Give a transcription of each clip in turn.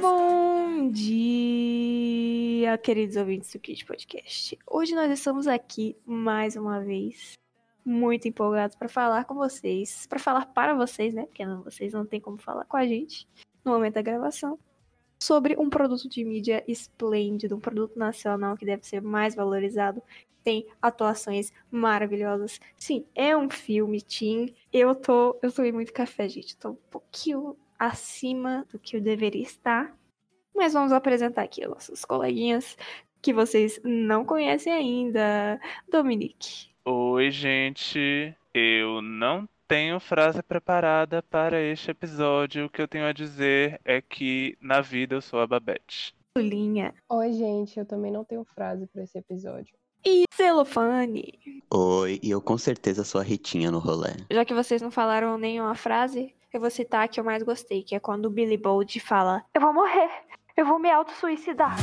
Bom dia, queridos ouvintes do Kid Podcast. Hoje nós estamos aqui mais uma vez, muito empolgados para falar com vocês, para falar para vocês, né? Porque não, vocês não têm como falar com a gente no momento da gravação, sobre um produto de mídia esplêndido, um produto nacional que deve ser mais valorizado. Tem atuações maravilhosas. Sim, é um filme teen. Eu tô, eu tomei muito café, gente. Tô um pouquinho acima do que eu deveria estar. Mas vamos apresentar aqui os nossos coleguinhas que vocês não conhecem ainda. Dominique. Oi, gente. Eu não tenho frase preparada para este episódio. O que eu tenho a dizer é que na vida eu sou a Babette. Linha. Oi, gente, eu também não tenho frase para esse episódio. E celofane. Oi, e eu com certeza sou a Ritinha no rolê. Já que vocês não falaram nenhuma frase, eu vou citar a que eu mais gostei, que é quando o Billy Bold fala: Eu vou morrer, eu vou me auto-suicidar.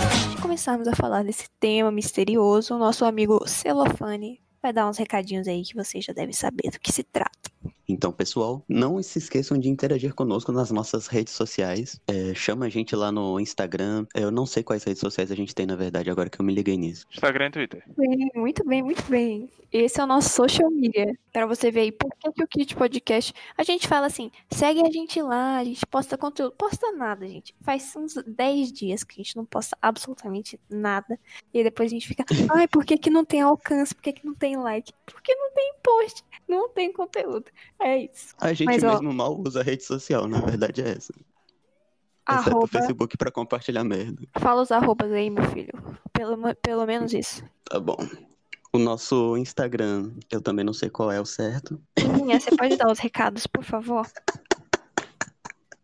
Antes de começarmos a falar desse tema misterioso, o nosso amigo Celofane vai dar uns recadinhos aí que vocês já devem saber do que se trata. Então, pessoal, não se esqueçam de interagir conosco nas nossas redes sociais. É, chama a gente lá no Instagram. Eu não sei quais redes sociais a gente tem, na verdade, agora que eu me liguei nisso. Instagram e Twitter. Bem, muito bem, muito bem. Esse é o nosso social media. Pra você ver aí por que, que o Kit Podcast. A gente fala assim: segue a gente lá, a gente posta conteúdo. Posta nada, gente. Faz uns 10 dias que a gente não posta absolutamente nada. E depois a gente fica: ai, por que, que não tem alcance? Por que, que não tem like? Porque não tem post, não tem conteúdo. É isso. A gente Mas, ó- mesmo mal usa rede social, na verdade é essa. Exceto Arroba- o Facebook pra compartilhar merda. Fala os arrobas aí, meu filho. Pelo, pelo menos isso. Tá bom. O nosso Instagram, eu também não sei qual é o certo. Linha, você pode dar os recados, por favor?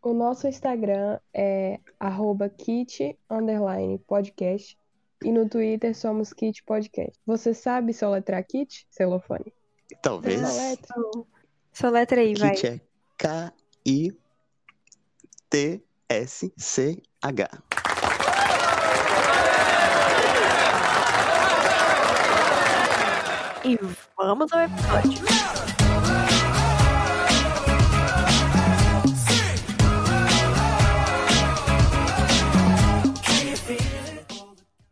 O nosso Instagram é arroba kit underline podcast e no Twitter somos kit podcast. Você sabe soletrar kit, celofane? Talvez. Soletra. Sua letra aí, vai. Kit é K-I-T-S-C-H. E vamos ao episódio.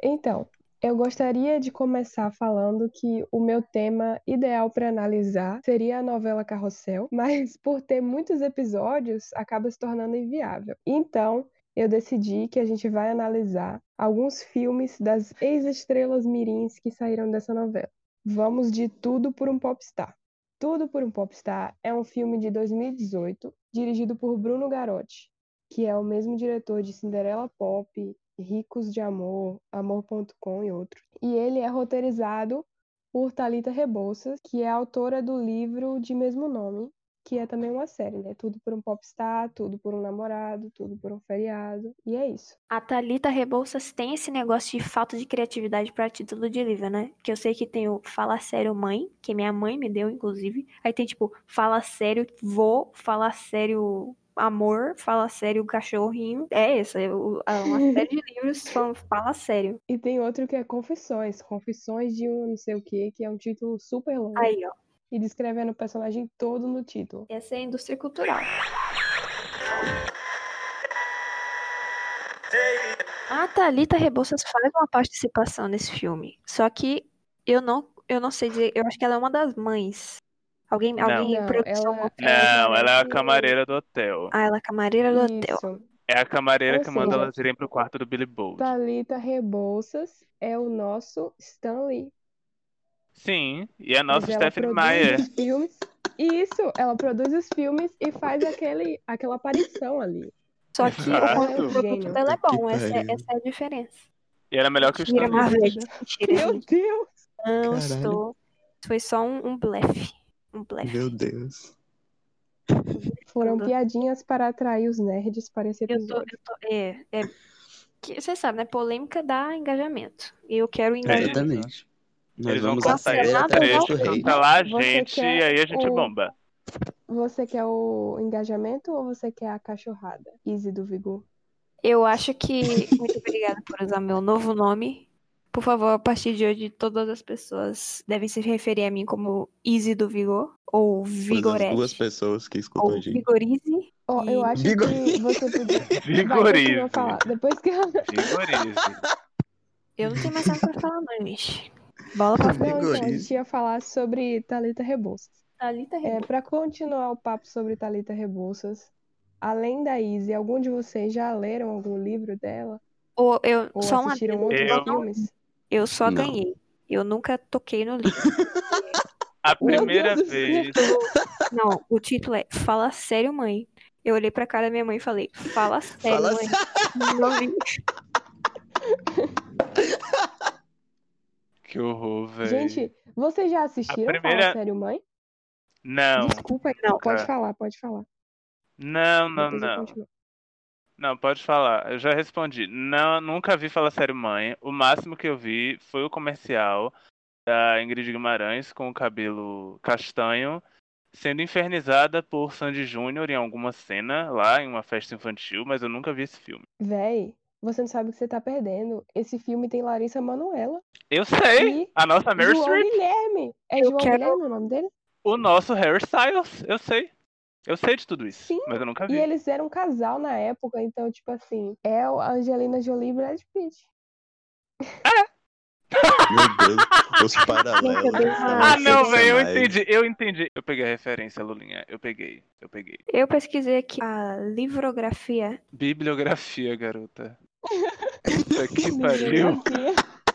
Então, eu gostaria de começar falando que o meu tema ideal para analisar seria a novela Carrossel, mas por ter muitos episódios, acaba se tornando inviável. Então, eu decidi que a gente vai analisar alguns filmes das ex-estrelas mirins que saíram dessa novela. Vamos de Tudo por um Popstar. Tudo por um Popstar é um filme de 2018, dirigido por Bruno Garotti, que é o mesmo diretor de Cinderela Pop, Ricos de Amor, Amor.com e outros. E ele é roteirizado por Thalita Rebouças, que é autora do livro de mesmo nome, que é também uma série, né? Tudo por um popstar, tudo por um namorado, tudo por um feriado, e é isso. A Thalita Rebouças tem esse negócio de falta de criatividade pra título de livro, né? Que eu sei que tem o Fala Sério Mãe, que minha mãe me deu, inclusive. Aí tem, tipo, Fala Sério Vô, Fala Sério Amor, Fala Sério Cachorrinho. É essa, é uma série de livros Fala Sério. E tem outro que é Confissões, Confissões de um não sei o que, que é um título super longo Aí, ó. e descrevendo o personagem todo no título. Essa é a indústria cultural. A Thalita Rebouças faz uma participação nesse filme. Só que eu não, eu não sei dizer. Eu acho que ela é uma das mães. Alguém, Não. alguém Não, produção. ela- Não, ela é a camareira do hotel. Ah, ela é camareira do hotel. Isso. É a camareira Ou que manda seja- elas irem pro quarto do Billy Bold. Thalita Rebouças é o nosso Stan Lee. Sim, e a nossa Mas ela Stephanie produz Meyer. os filmes. Isso, ela produz os filmes e faz aquele, aquela aparição ali. Só que o Exato. produto Gênio. dela é bom. Essa, é- essa é a diferença. E era melhor que o Stanley. Meu. Deus! Não Caralho. estou. Foi só um, um blefe. Um blefe. Meu Deus. Foram Tudo. piadinhas para atrair os nerds para esse Eu tô, episódio. eu tô, é, é, que você sabe, né? Polêmica dá engajamento. E eu quero engajamento. Exatamente. Nós Eles vão vamos cortar acender esse rei. Cancelar a Você gente quer e aí a gente o- bomba. Você quer o engajamento ou você quer a cachorrada? Easy do Vigor. Eu acho que. Muito obrigada por usar meu novo nome. Por favor, a partir de hoje, todas as pessoas devem se referir a mim como Easy do Vigor, ou Vigorete, duas pessoas que escutam ou a gente. Vigorize. Ó, eu acho Vigor- que você podia. Vai, Vigorize. a falar. Depois que ela. Vigorize. Eu não tenho mais nada pra falar, não, gente. Bola pra frente. Não, então, a Vigorize. gente ia falar sobre Thalita Rebouças. Thalita É, para continuar o papo sobre Thalita Rebouças, além da Izzy, algum de vocês já leram algum livro dela? Ou eu, Ou só um assistiram adendo, outros Eu- filmes? Eu só Não. ganhei. Eu nunca toquei no livro. A primeira vez. Não, o título é Fala Sério, Mãe. Eu olhei pra cara da minha mãe e falei, fala sério, Fala mãe. Vi. Que horror, velho. Gente, vocês já assistiram primeira- Fala Sério Mãe? Não, Desculpa, Não, pode cara. falar, pode falar. não, não, Depois não. Não, pode falar. Eu já respondi. Não, nunca vi Fala Sério Mãe. O máximo que eu vi foi o comercial da Ingrid Guimarães com o cabelo castanho sendo infernizada por Sandy Júnior em alguma cena lá em uma festa infantil, mas eu nunca vi esse filme. Véi, você não sabe o que você tá perdendo. Esse filme tem Larissa Manoela Eu sei! e A nossa Meryl João Streep, Guilherme. É Eu João quero- Guilherme o nome dele? o nosso Harry Styles. Eu sei. Eu sei de tudo isso, Sim, mas eu nunca E vi. eles eram um casal na época, então, tipo assim, é o Angelina Jolie e Brad Pitt. Meu Deus, os paralelos. são Ah, não, velho, eu entendi, eu entendi. Eu peguei a referência, Lulinha. Eu peguei, eu peguei. Eu pesquisei aqui a livrografia. Bibliografia, garota. Puta que pariu.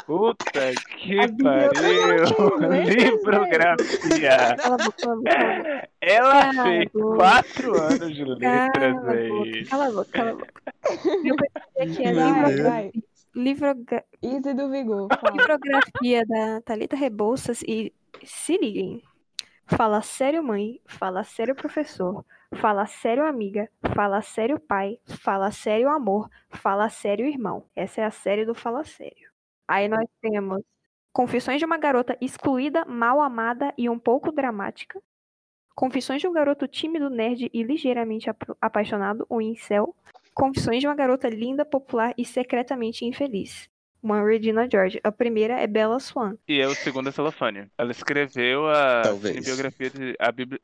Puta que A bibliografia pariu. Livrografia. Cala cala cala. Ela Cala fez quatro anos de Cala letras, a boca, velho. cala a boca, cala a boca. Eu pesquisei aqui a Meu Vai, Deus. vai. livrogra- Easy do Vigor. fala. livrografia da Thalita Rebouças e se liguem. Fala sério, mãe. Fala sério, professor. Fala sério, amiga. Fala sério, pai. Fala sério, amor. Fala sério, irmão. Essa é a série do Fala Sério. Aí nós temos Confissões de uma garota excluída, mal amada e um pouco dramática. Confissões de um garoto tímido, nerd e ligeiramente ap- apaixonado, o incel. Confissões de uma garota linda, popular e secretamente infeliz. Uma Regina George. A primeira é Bella Swan. E é o segundo é Celofane. Ela escreveu a biografia de. A, bibli...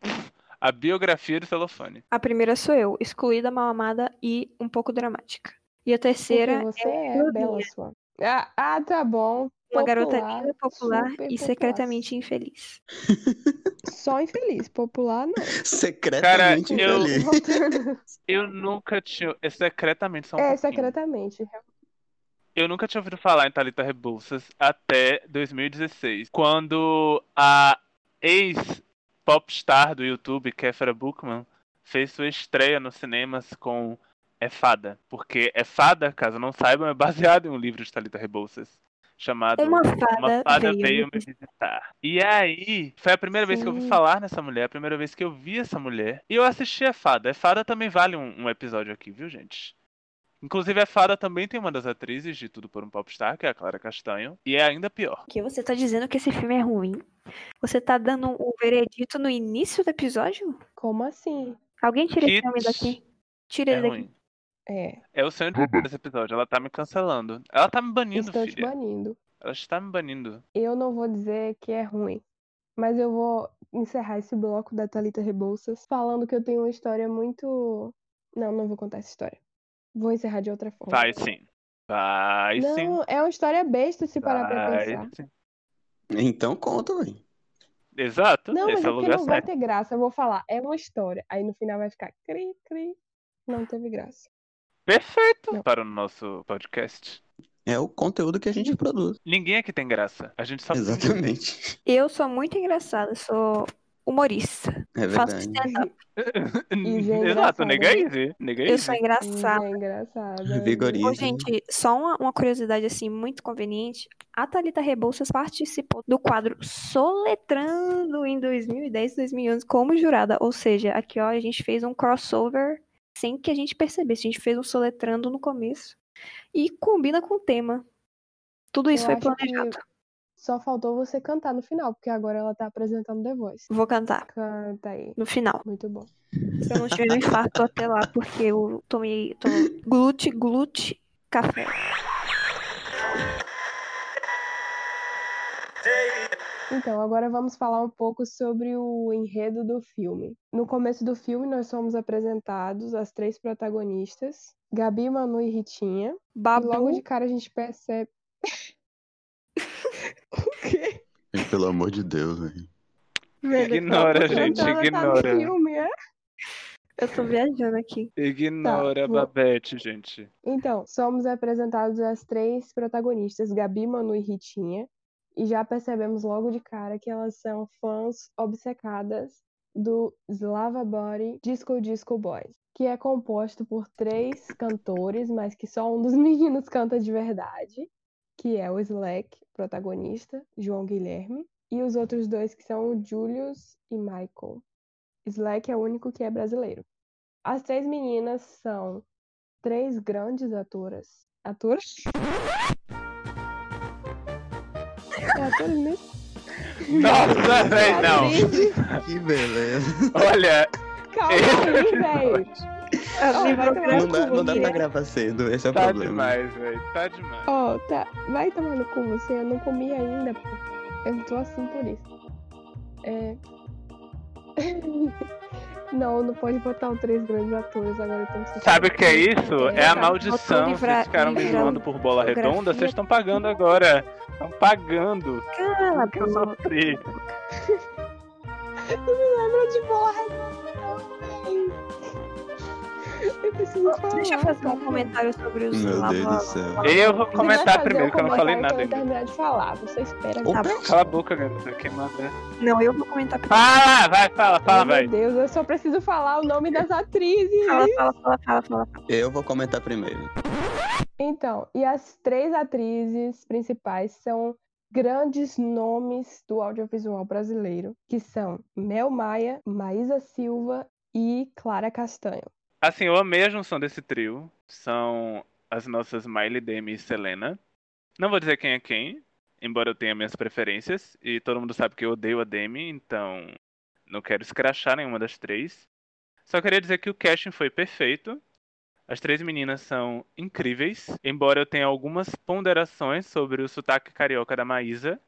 a biografia de Celofane. A primeira sou eu, excluída, mal amada e um pouco dramática. E a terceira Porque você é. Bela Swan. Ah, ah, tá bom. uma garota Popular, linda, popular e popular. secretamente infeliz. Só infeliz. Popular, não. Secretamente Cara, eu- infeliz. Voltando. Eu nunca tinha. é Secretamente só um é, pouquinho. secretamente. Eu nunca tinha ouvido falar em Thalita Rebouças até 2016, quando a ex-popstar do YouTube, Kéfera Bookman, fez sua estreia nos cinemas com É Fada. Porque É Fada, caso não saibam, é baseado em um livro de Thalita Rebouças, chamado Uma fada, Uma Fada veio, Veio me Visitar. E aí, foi a primeira vez que eu ouvi Sim. falar nessa mulher, a primeira vez que eu vi essa mulher, e eu assisti a Fada. A Fada também vale um, um episódio aqui, viu, gente? Inclusive, a Fada também tem uma das atrizes de Tudo por um Popstar, que é a Clara Castanho. E é ainda pior. Que você tá dizendo que esse filme é ruim? Você tá dando um veredito no início do episódio? Como assim? Alguém tira esse homem daqui. Tira É ele daqui. ruim. É, É o sonho desse episódio. Ela tá me cancelando. Ela tá me banindo, estão te filha. banindo. Ela está me banindo. Eu não vou dizer que é ruim, mas eu vou encerrar esse bloco da Thalita Rebouças falando que eu tenho uma história muito. Não, não vou contar essa história. Vou encerrar de outra forma. Vai sim. Vai sim. Não, é uma história besta se parar pra Vai pensar. sim. Então conta, velho. Exato. Não, mas Esse é é porque não vai certo. ter graça. Eu vou falar, é uma história. Aí no final vai ficar cri, cri. Não teve graça. Perfeito para o nosso podcast. É o conteúdo que a gente produz. Ninguém aqui tem graça. A gente só Exatamente. Eu sou muito engraçada, sou humorista. É Faço verdade. stand-up. Easy é Exato, engraçada, nega né? easy. Nega Eu sou engraçada. É engraçado. Vigoriza. Ô, gente, só uma, uma curiosidade assim muito conveniente. A Thalita Rebouças participou do quadro Soletrando em 2010 2011 como jurada. Ou seja, aqui ó, a gente fez um crossover sem que a gente percebesse. A gente fez um Soletrando no começo. E combina com o tema. Tudo isso Eu foi planejado. Só faltou você cantar no final, porque agora ela tá apresentando The Voice. Vou cantar Canta aí. no final. Muito bom. Se eu não tiver um infarto até lá, porque eu tomei, tomei glute, glute, café. Então, agora vamos falar um pouco sobre o enredo do filme. No começo do filme, nós somos apresentados as três protagonistas, Gabi, Manu e Ritinha. Babu. E logo de cara a gente percebe. o quê? Gente, Pelo amor de Deus, velho. Ignora, Tô gente, tentando tá no ignora. filme, é? Eu tô viajando aqui. Ignora a vou- Babette, gente. Então, somos apresentados as três protagonistas, Gabi, Manu e Ritinha, e já percebemos logo de cara que elas são fãs obcecadas do Slava Body Disco Disco Boys, que é composto por três cantores, mas que só um dos meninos canta de verdade, que é o Slack, protagonista, João Guilherme, e os outros dois que são o Julius e Michael. Slack é o único que é brasileiro. As três meninas são três grandes atoras. Atoras? É mesmo? Nossa, velho, não. Que beleza. Olha, Calma aí, velho. Oh, Não dá, não dá pra gravar cedo, esse é o tá problema. demais, velho. Tá demais. Ó, tá. Vai tomar no cu você, eu não comi ainda. Eu tô assim por isso. É. Não, não pode botar os três grandes atores agora. Sentindo Sabe o que é isso? É a maldição. livra- Vocês ficaram me zoando por bola redonda, vocês estão pagando agora. Estão pagando. Cala que eu sofri. Não me lembro de bola redonda, não. Eu preciso falar. Deixa eu fazer um comentário sobre os Meu Deus do céu. Eu vou comentar primeiro, um que eu não falei nada eu ainda. terminar de falar. Você espera. Tá bom. Cala a boca, garota. Quem manda. Não, eu vou comentar primeiro. Fala, vai, fala, fala, Ai, vai. Meu Deus, eu só preciso falar o nome das atrizes. Fala, fala, fala, fala, fala. Eu vou comentar primeiro. Então, e as três atrizes principais são grandes nomes do audiovisual brasileiro, que são Mel Maia, Maísa Silva e Clara Castanho. Assim, eu amei a junção desse trio. São as nossas Miley, Demi e Selena. Não vou dizer quem é quem, embora eu tenha minhas preferências. E todo mundo sabe que eu odeio a Demi, então não quero escrachar nenhuma das três. Só queria dizer que o casting foi perfeito. As três meninas são incríveis, embora eu tenha algumas ponderações sobre o sotaque carioca da Maísa,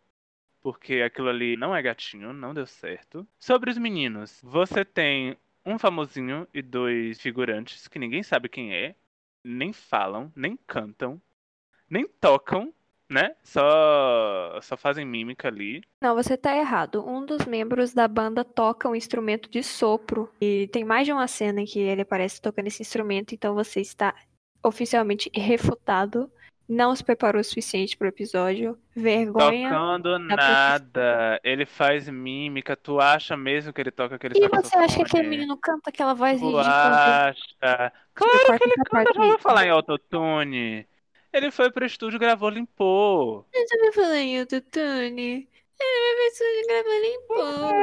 porque aquilo ali não é gatinho, não deu certo. Sobre os meninos, você tem um famosinho e dois figurantes que ninguém sabe quem é, nem falam, nem cantam, nem tocam, né? Só só fazem mímica ali. Não, você tá errado. Um dos membros da banda toca um instrumento de sopro. E tem mais de uma cena em que ele aparece tocando esse instrumento, então você está oficialmente refutado. Não se preparou o suficiente pro episódio. Vergonha. Tocando da nada. Ele faz mímica. Tu acha mesmo que ele toca aquele E você acha que aquele menino canta aquela voz Tu ridícula? acha? Claro que ele canta, já vou falar em autotune. Ele foi pro estúdio, gravou, limpou. Você vai falar em autotune? Ele vai gravou limpou.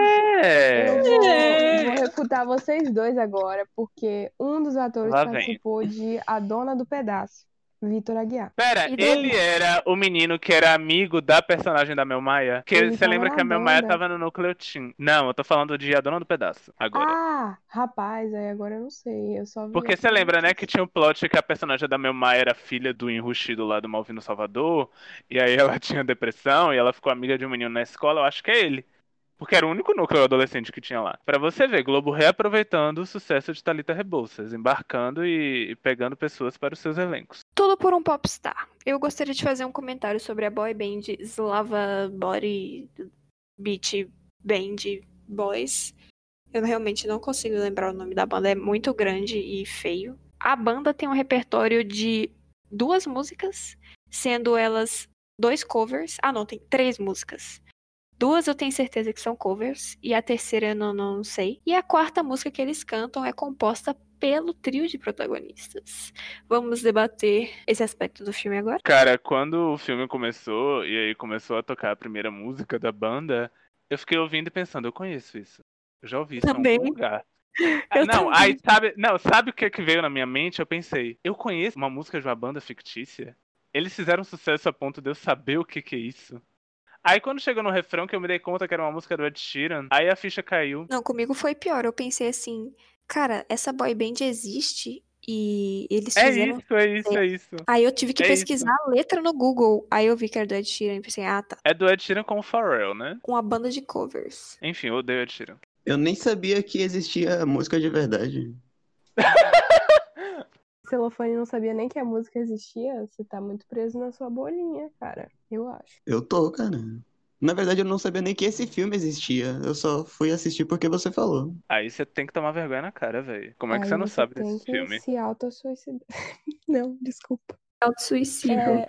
É. Eu vou, É. vou refutar vocês dois agora, porque um dos atores Lá vem. participou de A Dona do Pedaço, Vitor Aguiar. Pera, E daí? ele era o menino que era amigo da personagem da Mel Maia? Que Ele você lembra que a Mel Maia tava no Núcleo Team? Não, eu tô falando de A Dona do Pedaço, agora. Ah, rapaz, aí agora eu não sei. Eu só vi Porque você lembra, né, que tinha um plot que a personagem da Mel Maia era filha do enrustido lá do Malvino Salvador, e aí ela tinha depressão, e ela ficou amiga de um menino na escola, eu acho que é ele. Porque era o único núcleo adolescente que tinha lá. Pra você ver, Globo reaproveitando o sucesso de Thalita Rebouças, embarcando e e pegando pessoas para os seus elencos. Tudo por um popstar. Eu gostaria de fazer um comentário sobre a boy band Slava Body Beat Band Boys. Eu realmente não consigo lembrar o nome da banda, é muito grande e feio. A banda tem um repertório de duas músicas, sendo elas dois covers. Ah, não, tem três músicas. Duas eu tenho certeza que são covers, e a terceira eu não, não sei. E a quarta música que eles cantam é composta pelo trio de protagonistas. Vamos debater esse aspecto do filme agora? Cara, quando o filme começou, e aí começou a tocar a primeira música da banda, eu fiquei ouvindo e pensando, eu conheço isso. Eu já ouvi isso em Também. algum lugar. Eu não, também. aí sabe, não, sabe o que, que veio na minha mente? Eu pensei, eu conheço uma música de uma banda fictícia? Eles fizeram sucesso a ponto de eu saber o que, que é isso. Aí quando chegou no refrão que eu me dei conta que era uma música do Ed Sheeran, aí a ficha caiu. Não, comigo foi pior. Eu pensei assim, cara, essa boy band existe E eles É fizeram. isso, é isso, é isso. Aí eu tive que É pesquisar a letra no Google. Aí eu vi que era do Ed Sheeran e pensei, ah, tá. É do Ed Sheeran com o Pharrell, né? Com a banda de covers. Enfim, eu odeio Ed Sheeran. Eu nem sabia que existia música de verdade. Celofane não sabia nem que a música existia. Você tá muito preso na sua bolinha, cara. Eu acho. Eu tô, cara. Na verdade, eu não sabia nem que esse filme existia. Eu só fui assistir porque você falou. Aí você tem que tomar vergonha na cara, velho. Como é que Aí você não sabe tem desse que filme? se auto-suicidar. não, desculpa. Auto-suicídio. É,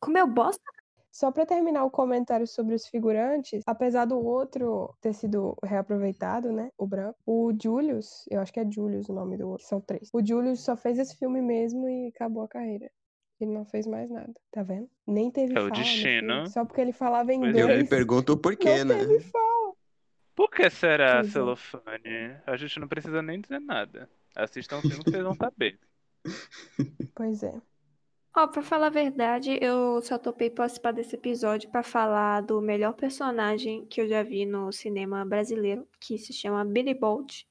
Como eu bosta? Só pra terminar o comentário sobre os figurantes, apesar do outro ter sido reaproveitado, né? O branco. O Julius, eu acho que é Julius o nome do outro, são três. O Julius só fez esse filme mesmo e acabou a carreira. Ele não fez mais nada, tá vendo? Nem teve É o destino. Só porque ele falava Pois é. inglês. Eu me pergunto o porquê, não né? teve fala. Por que será, é. celofane? A gente não precisa nem dizer nada. Assistam o filme que vocês vão saber. Pois é. Ó, pra falar a verdade, eu só topei participar desse episódio pra falar do melhor personagem que eu já vi no cinema brasileiro, que se chama Billy Bolt.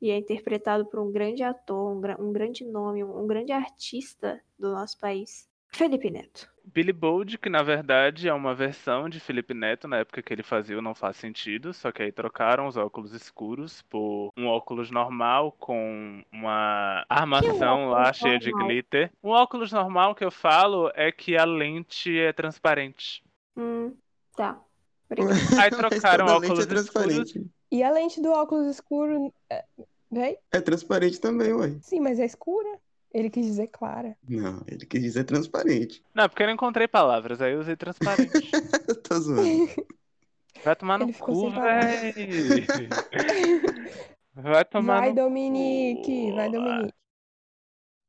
E é interpretado por um grande ator, um, gra- um grande nome, um, um grande artista do nosso país, Felipe Neto. Billy Bold, que na verdade é uma versão de Felipe Neto, na época que ele fazia o Não Faz Sentido, só que aí trocaram os óculos escuros por um óculos normal com uma armação lá óculos cheia de normal? glitter. Um óculos normal que eu falo é que a lente é transparente. Hum, tá. Obrigada. Aí trocaram óculos é transparente. E a lente do óculos escuro. É... Véi? É transparente também, ué. Sim, mas é escura. Ele quis dizer clara. Não, ele quis dizer transparente. Não, porque eu não encontrei palavras, aí eu usei transparente. Tô zoando. Vai tomar no Ele ficou cu, véi. Vai tomar Vai, no Dominique! Vai, cu. Dominique!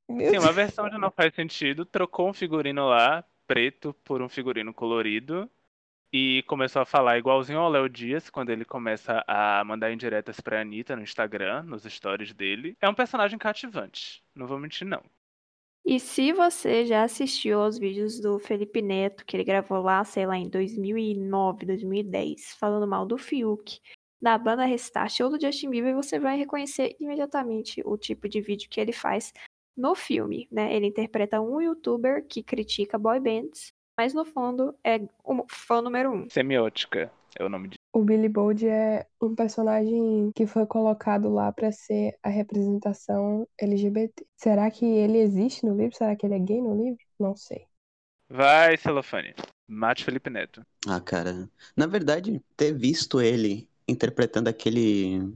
Meu Sim, uma versão de Não Faz Sentido trocou um figurino lá, preto, por um figurino colorido. E começou a falar igualzinho ao Léo Dias, quando ele começa a mandar indiretas pra Anitta no Instagram, nos stories dele. É um personagem cativante, não vou mentir não. E se você já assistiu aos vídeos do Felipe Neto, que ele gravou lá, sei lá, em 2009, 2010, falando mal do Fiuk, da banda Restart ou do Justin Bieber, você vai reconhecer imediatamente o tipo de vídeo que ele faz no filme, né? Ele interpreta um youtuber que critica boy bands, mas no fundo é o fã número um. Semiótica é o nome disso. O Billy Bold é um personagem que foi colocado lá pra ser a representação LGBT. Será que ele existe no livro? Será que ele é gay no livro? Não sei. Vai, Celofane. Mate Felipe Neto. Ah, cara. Na verdade, ter visto ele interpretando aquele.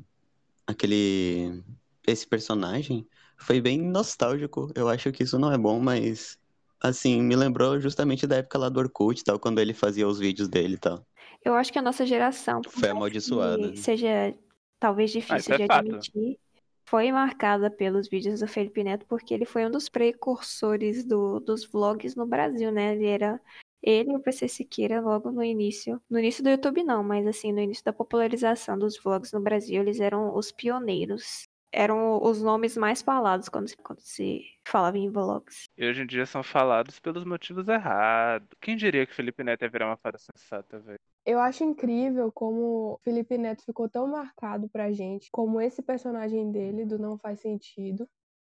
aquele. esse personagem foi bem nostálgico. Eu acho que isso não é bom, mas. Assim, me lembrou justamente da época lá do Orkut tal, quando ele fazia os vídeos dele e tal. Eu acho que a nossa geração, Foi amaldiçoada. que seja talvez difícil isso é de fato. admitir, foi marcada pelos vídeos do Felipe Neto, porque ele foi um dos precursores do- dos vlogs no Brasil, né? Ele era ele e o PC Siqueira logo no início, no início do YouTube não, mas assim, no início da popularização dos vlogs no Brasil, eles eram os pioneiros. Eram os nomes mais falados quando, se- quando se falava em vlogs. E hoje em dia são falados pelos motivos errados. Quem diria que Felipe Neto ia virar uma fada sensata, velho? Eu acho incrível como o Felipe Neto ficou tão marcado pra gente, como esse personagem dele do Não Faz Sentido.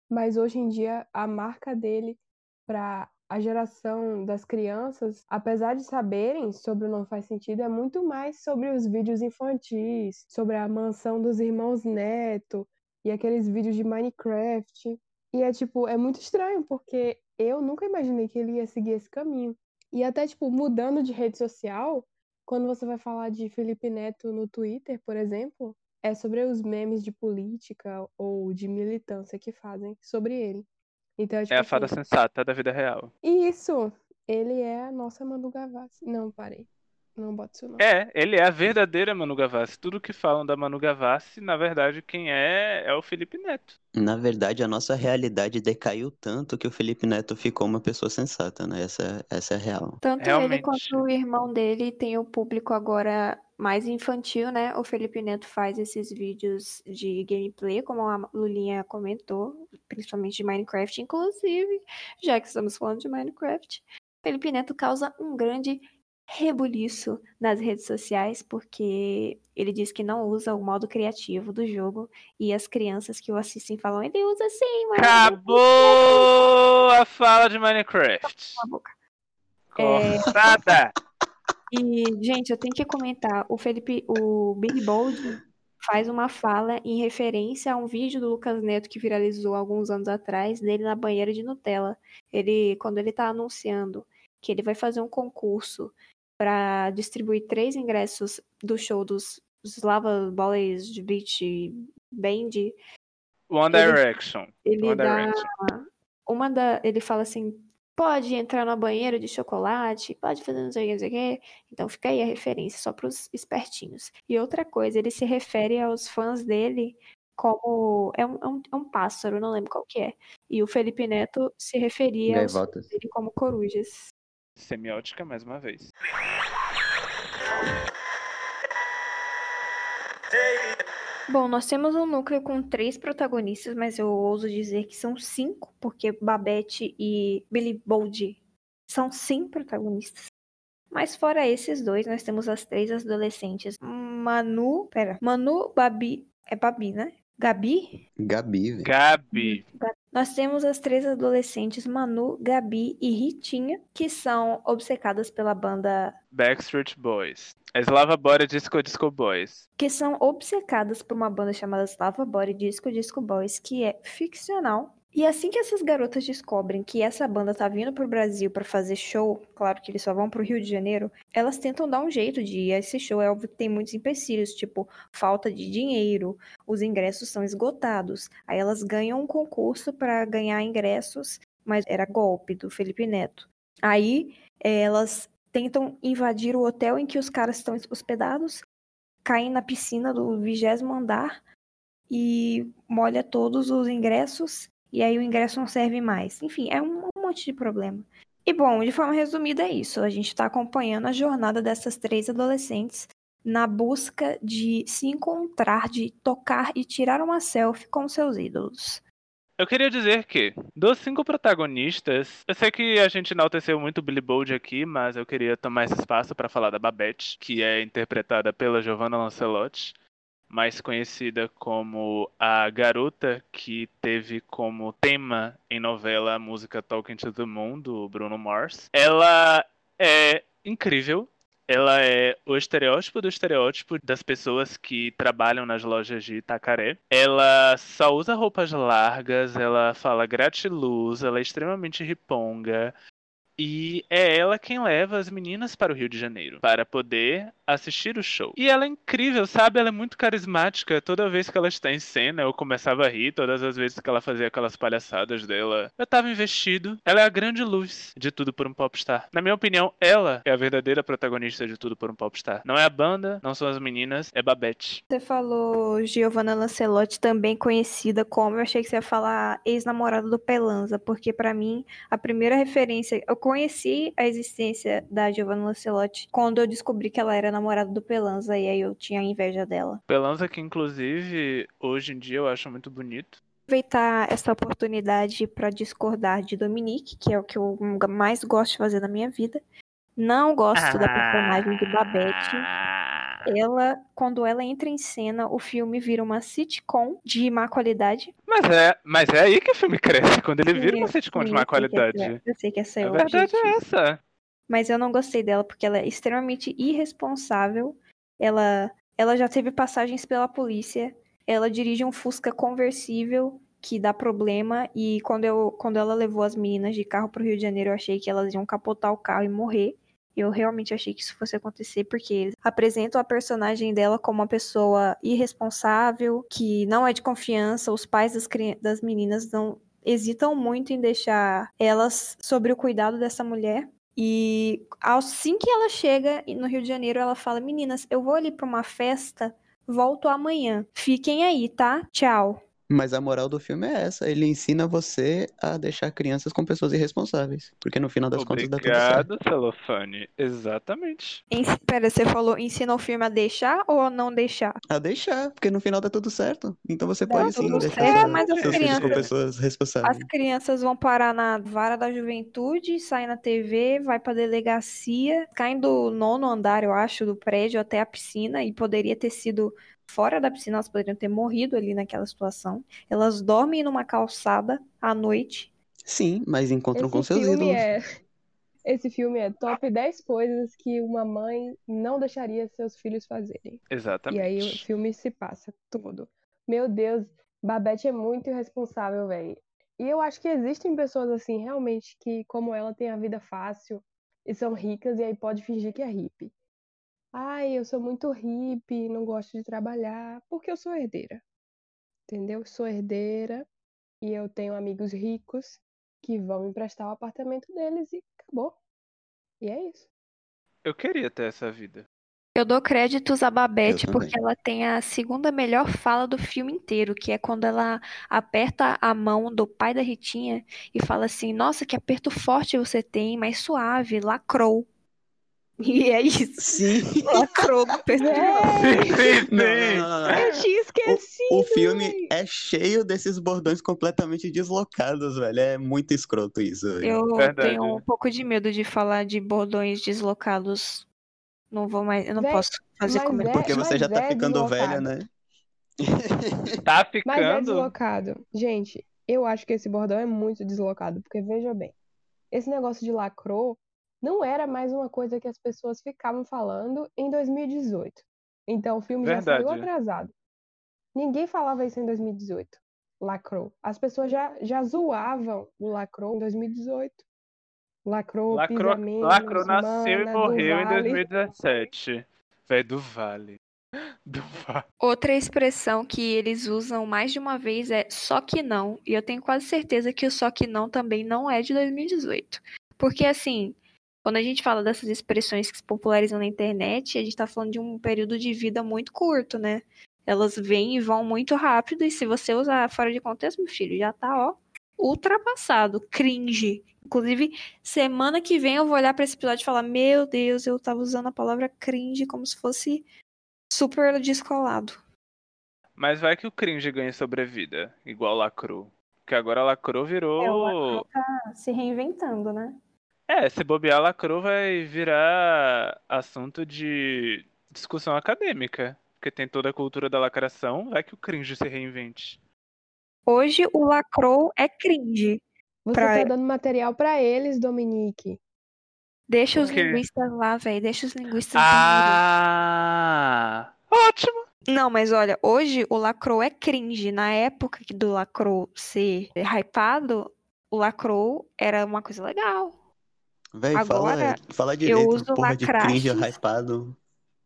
Mas hoje em dia a marca dele pra a geração das crianças, apesar de saberem sobre o Não Faz Sentido, é muito mais sobre os vídeos infantis, sobre a mansão dos irmãos Neto e aqueles vídeos de Minecraft. E é tipo, é muito estranho, porque eu nunca imaginei que ele ia seguir esse caminho. E até, tipo, mudando de rede social, quando você vai falar de Felipe Neto no Twitter, por exemplo, é sobre os memes de política ou de militância que fazem sobre ele. Então, é tipo É a fada assim, sensata da vida real. isso, ele é a nossa Manu Gavassi. Não, parei. Não bota isso não. É, ele é a verdadeira Manu Gavassi. Tudo que falam da Manu Gavassi, na verdade, quem é é o Felipe Neto. Na verdade, a nossa realidade decaiu tanto que o Felipe Neto ficou uma pessoa sensata, né? Essa, essa é a real. Tanto ele Realmente. quanto o irmão dele tem o público agora mais infantil, né? O Felipe Neto faz esses vídeos de gameplay, como a Lulinha comentou, principalmente de Minecraft, inclusive, já que estamos falando de Minecraft. Felipe Neto causa um grande rebuliço nas redes sociais, porque ele diz que não usa o modo criativo do jogo e as crianças que o assistem falam, ele usa sim, mas... Acabou a fala de Minecraft. Boca. Cortada! E, gente, eu tenho que comentar, o Felipe, o Big Bold faz uma fala em referência a um vídeo do Lucas Neto que viralizou alguns anos atrás, dele na banheira de Nutella. Ele, quando ele tá anunciando que ele vai fazer um concurso para distribuir três ingressos do show dos Slava Boys de Beach Band, One Ele- Direction. ele One dá Direction. uma da, ele fala assim, pode entrar na banheira de chocolate, pode fazer não sei o que, não sei o que. Então fica aí a referência só para os espertinhos. E outra coisa, ele se refere aos fãs dele como é um, é um, é um pássaro, não lembro qual que é. E o Felipe Neto se referia aos fãs dele como corujas. Semiótica mais uma vez. Bom, nós temos um núcleo com três protagonistas, mas eu ouso dizer que são cinco, porque Babette e Billy Bold são sim protagonistas. Mas fora esses dois, nós temos as três adolescentes. Manu, pera, Manu, Babi, é Babi, né? Gabi? Gabi, velho. Gabi. Nós temos as três adolescentes Manu, Gabi e Ritinha, que são obcecadas pela banda Backstreet Boys. A Slava Bora Disco Disco Boys. que são obcecadas por uma banda chamada Slava Body Disco Disco Boys, que é ficcional. E assim que essas garotas descobrem que essa banda tá vindo pro Brasil pra fazer show, claro que eles só vão pro Rio de Janeiro, elas tentam dar um jeito de ir a esse show. É óbvio que tem muitos empecilhos, tipo falta de dinheiro, os ingressos são esgotados. Aí elas ganham um concurso pra ganhar ingressos, mas era golpe do Felipe Neto. Aí elas tentam invadir o hotel em que os caras estão hospedados caem na piscina do vigésimo andar e molha todos os ingressos e aí o ingresso não serve mais. Enfim, é um, monte de problema. E bom, de forma resumida é isso. A gente está acompanhando a jornada dessas três adolescentes na busca de se encontrar, de tocar e tirar uma selfie com seus ídolos. Eu queria dizer que, dos cinco protagonistas, eu sei que a gente enalteceu muito Billy Bold aqui, mas eu queria tomar esse espaço para falar da Babette, que é interpretada pela Giovanna Lancelotti, mais conhecida como a garota que teve como tema em novela a música Talking to the Moon, do Bruno Mars. Ela é incrível. Ela é o estereótipo do estereótipo das pessoas que trabalham nas lojas de Itacaré. Ela só usa roupas largas, ela fala gratiluz, ela é extremamente riponga. E é ela quem leva as meninas para o Rio de Janeiro para poder assistir o show. E ela é incrível, sabe? Ela é muito carismática. Toda vez que ela está em cena, eu começava a rir. Todas as vezes que ela fazia aquelas palhaçadas dela, eu tava investido. Ela é a grande luz de Tudo por um Popstar. Na minha opinião, ela é a verdadeira protagonista de Tudo por um Popstar. Não é a banda, não são as meninas, é Babette. Você falou Giovanna Lancelotti, também conhecida como, eu achei que você ia falar ex-namorada do Pelanza, porque pra mim a primeira referência, eu conheci a existência da Giovanna Lancelotti quando eu descobri que ela era namorada do Pelanza e aí eu tinha inveja dela. Pelanza que inclusive hoje em dia eu acho muito bonito. Aproveitar essa oportunidade pra discordar de Dominique, que é o que eu mais gosto de fazer na minha vida. Não gosto da personagem de Babette. Ah. Ela, quando ela entra em cena, o filme vira uma sitcom de má qualidade. Mas é, mas é aí que o filme cresce, quando ele vira uma sitcom de má qualidade. Eu sei que essa é, A verdade é essa. Mas eu não gostei dela porque ela é extremamente irresponsável. Ela, ela já teve passagens pela polícia. Ela dirige um Fusca conversível que dá problema. E quando, eu, quando ela levou as meninas de carro pro Rio de Janeiro, eu achei que elas iam capotar o carro e morrer. Eu realmente achei que isso fosse acontecer, porque eles apresentam a personagem dela como uma pessoa irresponsável, que não é de confiança. Os pais das, das meninas não hesitam muito em deixar elas sobre o cuidado dessa mulher. E assim que ela chega no Rio de Janeiro, ela fala: Meninas, eu vou ali pra uma festa, volto amanhã. Fiquem aí, tá? Tchau. Mas a moral do filme é essa, ele ensina você a deixar crianças com pessoas irresponsáveis, porque no final das contas dá tudo certo. Obrigado, celofane. Exatamente. Ens- Pera, você falou ensina o filme a deixar ou a não deixar? A deixar, porque no final dá tudo certo. Então você Dá pode sim deixar certo, mas as seus filhos com crianças- pessoas As responsáveis. crianças vão parar na vara da juventude, sai na TV, vai pra delegacia, caem do nono andar, eu acho, do prédio até a piscina e poderia ter sido fora da piscina, elas poderiam ter morrido ali naquela situação. Elas dormem numa calçada à noite. Sim, mas encontram com Esse seus filme ídolos. é. Esse filme é top 10 coisas que uma mãe não deixaria seus filhos fazerem. Exatamente. E aí o filme se passa todo. Meu Deus, Babette é muito irresponsável, velho. E eu acho que existem pessoas assim, realmente, que, como ela, têm a vida fácil e são ricas, e aí pode fingir que é hippie. Ai, eu sou muito hippie, não gosto de trabalhar, porque eu sou herdeira. Entendeu? Sou herdeira e eu tenho amigos ricos que vão me emprestar o apartamento deles e acabou. E é isso. Eu queria ter essa vida. Eu dou créditos a Babette porque ela tem a segunda melhor fala do filme inteiro, que é quando ela aperta a mão do pai da Ritinha e fala assim: Nossa, que aperto forte você tem, mas suave, lacrou. E é isso, Sim. lacrou no não. Eu tinha esquecido. O filme véi. é cheio desses bordões completamente deslocados, velho. É muito escroto isso, velho. Eu Verdade. tenho um pouco de medo de falar de bordões deslocados. Não vou mais, eu não posso fazer comentário. Porque você já tá é ficando deslocado. velha, né? Tá Mas é ficando. deslocado. Gente, eu acho que esse bordão é muito deslocado, porque veja bem, esse negócio de lacrou não era mais uma coisa que as pessoas ficavam falando em 2018. Então o filme já saiu Verdade. atrasado. Ninguém falava isso em 2018. Lacrou. As pessoas já, já zoavam o lacrou em 2018. Lacrou, Lacro, pisa menos, Lacro nasceu e mana, morreu do em Vale. 2017. Véi, do Vale. Do Vale. Outra expressão que eles usam mais de uma vez é só que não. E eu tenho quase certeza que o só que não também não é de 2018. Porque assim, quando a gente fala dessas expressões que se popularizam na internet, a gente tá falando de um período de vida muito curto, né? Elas vêm e vão muito rápido, e se você usar fora de contexto, meu filho, já tá, ó, ultrapassado, cringe. Inclusive, semana que vem eu vou olhar pra esse episódio e falar: Meu Deus, eu tava usando a palavra cringe como se fosse super descolado. Mas vai que o cringe ganha sobrevida, igual Lacro. Porque agora Lacro virou. É, o Lacro tá se reinventando, né? É, se bobear, Lacro vai virar assunto de discussão acadêmica. Porque tem toda a cultura da lacração, vai que o cringe se reinvente. Hoje o lacrou é cringe. Você Pra- tá dando material pra eles, Dominique. Deixa os linguistas lá, velho. Deixa os linguistas. Ah! Ótimo! Não, mas olha, hoje o lacrou é cringe. Na época do lacrou ser hypado, o lacrou era uma coisa legal. Véi, fala, Agora, fala direito, uso porra de cringe hypado.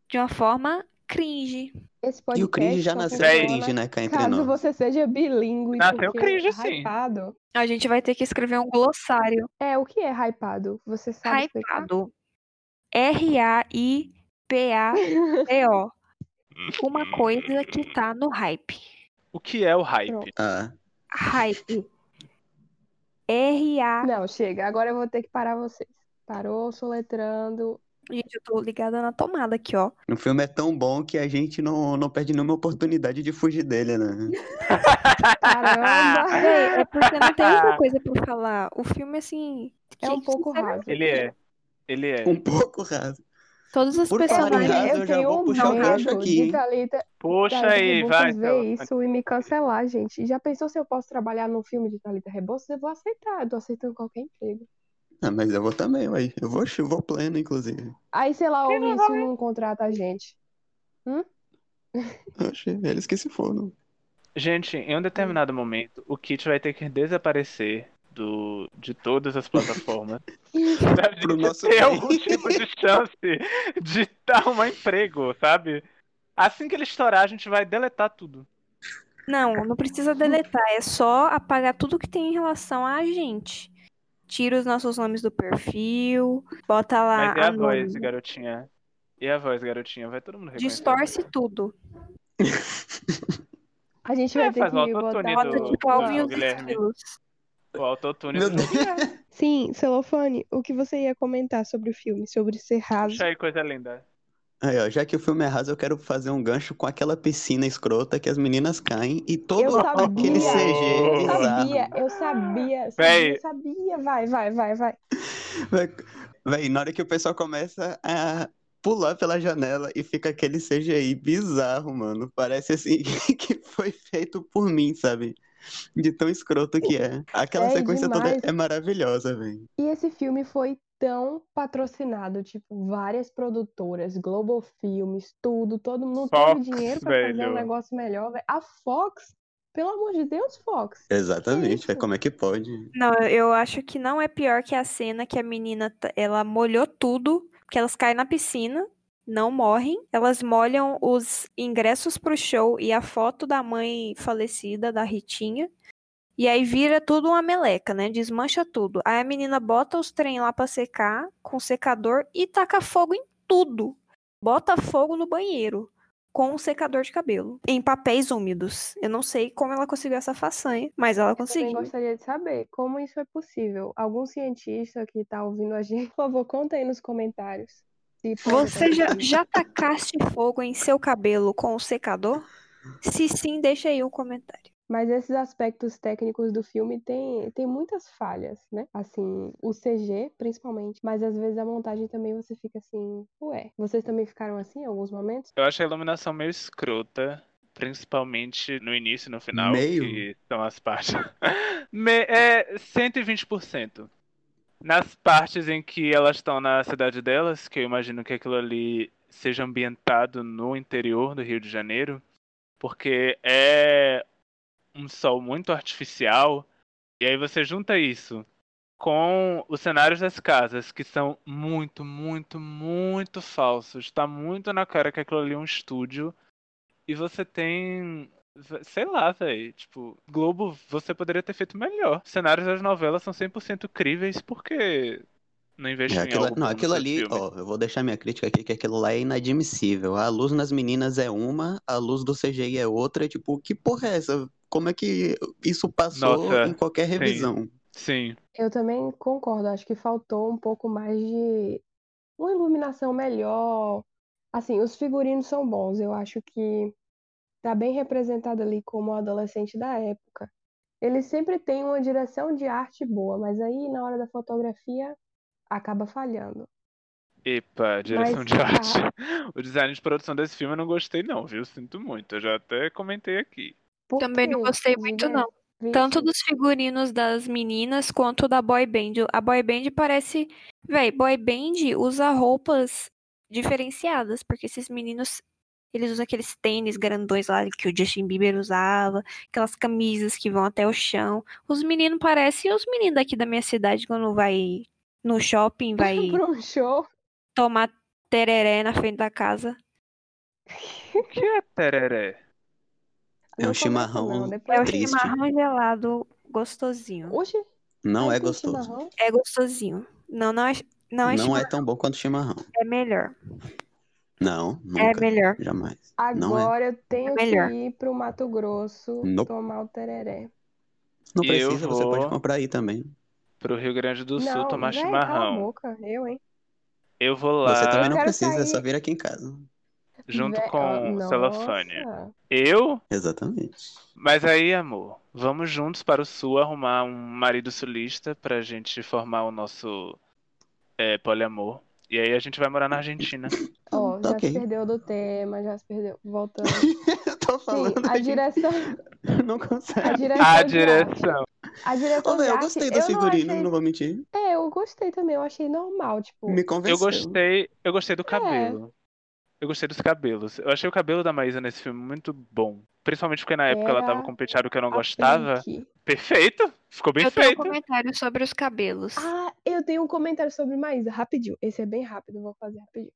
De uma forma cringe. Esse E o cringe já nasceu Véi. funciona cringe, né, cá entre Caso nós. você seja bilíngue, Nasceu cringe, sim. hypado. A gente vai ter que escrever um glossário. É, o que é hypado? Você sabe? Hypado. R-A-I-P-A-D-O. Uma coisa que tá no hype. O que é o hype? Ah, Hype. R-A. Não, chega. Agora eu vou ter que parar vocês. Parou soletrando. Gente, eu tô ligada na tomada aqui, ó. o filme é tão bom que a gente não, não perde nenhuma oportunidade de fugir dele, né? Caramba! Véi, é porque não tem muita coisa pra falar. O filme, assim. É um pouco raso. Ele é. Ele é. Um pouco raso. Todos os Por falar em personagens. eu eu já tenho vou um puxar o gancho medo aqui, de? Thalita, Puxa Thalita aí, Rebouças vai. ver Celso. isso e me cancelar, gente. Já pensou se eu posso trabalhar num filme de Thalita Rebouças? Eu vou aceitar. Eu tô aceitando qualquer emprego. Ah, mas eu vou também, ué. Eu vou, eu vou pleno, inclusive. Aí, sei lá, o Quem não isso não contrata a gente. Oxe, eles que se foram. Gente, em um determinado momento, o Kit vai ter que desaparecer do, de todas as plataformas. pra Pro nosso ter bem. algum tipo de chance de arrumar emprego, sabe? Assim que ele estourar, a gente vai deletar tudo. Não, não precisa deletar. É só apagar tudo que tem em relação a gente. Tira os nossos nomes do perfil, bota lá Mas e a anônimo. voz, garotinha? E a voz, garotinha? Vai todo mundo reconhecer. Distorce tudo. A gente É, vai ter faz o que botar... do- Bota do- tipo do e os Guilherme. esquilos. O autotune Meu Deus. Sim, Celofane, o que você ia comentar sobre o filme? Sobre ser raso? Puxa aí, coisa linda. Aí, ó, já que o filme é raso, eu quero fazer um gancho com aquela piscina escrota que as meninas caem e todo Eu sabia. aquele CG Eu sabia, eu sabia, Véi. sabia, sabia. Vai, vai, vai, vai. Véi, na hora que o pessoal começa a pular pela janela e fica aquele CGI bizarro, mano. Parece assim que foi feito por mim, sabe? De tão escroto que é. Aquela É sequência toda demais. é maravilhosa, velho. E esse filme foi tão patrocinado, tipo, várias produtoras, Global Filmes, tudo, todo mundo teve Fox, dinheiro pra fazer um velho. negócio melhor, velho. A Fox, pelo amor de Deus, Fox. Exatamente, velho. Como é que pode? Não, eu acho que não é pior que a cena que a menina, ela molhou tudo, que elas caem na piscina, não morrem, elas molham os ingressos pro show e a foto da mãe falecida, da Ritinha, e aí vira tudo uma meleca, né? Desmancha tudo. Aí a menina bota os trem lá pra secar com secador e taca fogo em tudo. Bota fogo no banheiro com um secador de cabelo, em papéis úmidos. Eu não sei como ela conseguiu essa façanha, mas ela Eu conseguiu. gostaria de saber como isso é possível. Algum cientista que tá ouvindo a gente, por favor, conta aí nos comentários. Pode Você já, já tacaste fogo em seu cabelo com o secador? Se sim, deixa aí um comentário. Mas esses aspectos técnicos do filme tem, tem muitas falhas, né? Assim, o CG, principalmente. Mas às vezes a montagem também você fica assim, ué. Vocês também ficaram assim em alguns momentos? Eu acho a iluminação meio escrota, principalmente no início e no final, Meio? que são as partes. Me- é 120%. Nas partes em que elas estão na cidade delas, que eu imagino que aquilo ali seja ambientado no interior do Rio de Janeiro, porque é um sol muito artificial, e aí você junta isso com os cenários das casas, que são muito, muito, muito falsos. Tá muito na cara que aquilo ali é um estúdio. E você tem. Sei lá, velho. Tipo, Globo, você poderia ter feito melhor. Os cenários das novelas são 100% críveis porque não investiu É, em aquilo, algo não, aquilo ali, filme. ó, eu vou deixar minha crítica aqui, que aquilo lá é inadmissível. A luz nas meninas é uma, a luz do CGI é outra. Tipo, que porra é essa? Como é que isso passou Nossa, em qualquer sim. revisão? Sim. Eu também concordo, acho que faltou um pouco mais de uma iluminação melhor. Assim, os figurinos são bons, eu acho que tá bem representado ali como o adolescente da época. Ele sempre tem uma direção de arte boa, mas aí na hora da fotografia acaba falhando. Epa, direção Mas de a- arte. O design de produção desse filme eu não gostei, não, viu? Sinto muito. Eu já até comentei aqui. Por Também não gostei muito, não. Vixe, Tanto dos figurinos das meninas quanto da boy band. A boy band parece. Véi, boy band usa roupas diferenciadas, porque esses meninos. Eles usam aqueles tênis grandões lá que o Justin Bieber usava, aquelas camisas que vão até o chão. Os meninos parecem os meninos daqui da minha cidade quando vai no shopping, vai um show. tomar tereré na frente da casa. O que é tereré? É um chimarrão não, É o Triste. chimarrão gelado gostosinho. Oxe, Não é tem gostoso. chimarrão? É gostosinho. Não, não é, não é Não é tão bom quanto chimarrão. é melhor. Não, É nunca. melhor. Jamais. É. Agora eu tenho que melhor. ir pro Mato Grosso Nope. tomar o tereré. Não precisa, você pode vou- comprar aí também. Pro Rio Grande do Sul Não, tomar véi, chimarrão. boca, eu, hein? Eu vou lá Você também não precisa, é sair- só vir aqui em casa. junto Vé- com ah, Celofânia. nossa. Eu? Exatamente. Mas aí, amor, vamos juntos para o sul arrumar um marido sulista pra gente formar o nosso é, poliamor. E aí a gente vai morar na Argentina. Ó, já Ok. se perdeu do tema, já se perdeu. Voltando. Eu tô Sim, falando a aqui, direção, não a consegue. direção A direção. A direção de velho, eu gostei do eu não figurino, achei- não vou mentir. É, eu gostei também, eu achei normal, tipo. Me Eu convenceu. gostei, eu gostei É. do cabelo. Eu gostei dos cabelos. Eu achei o cabelo da Maísa nesse filme muito bom. Principalmente porque na época ela Era tava com um penteado que eu não gostava. Pink. Perfeito! Ficou bem Eu tenho um feito. comentário sobre os cabelos. Ah, eu tenho um comentário sobre Maísa, rapidinho. Esse é bem rápido, vou fazer rapidinho.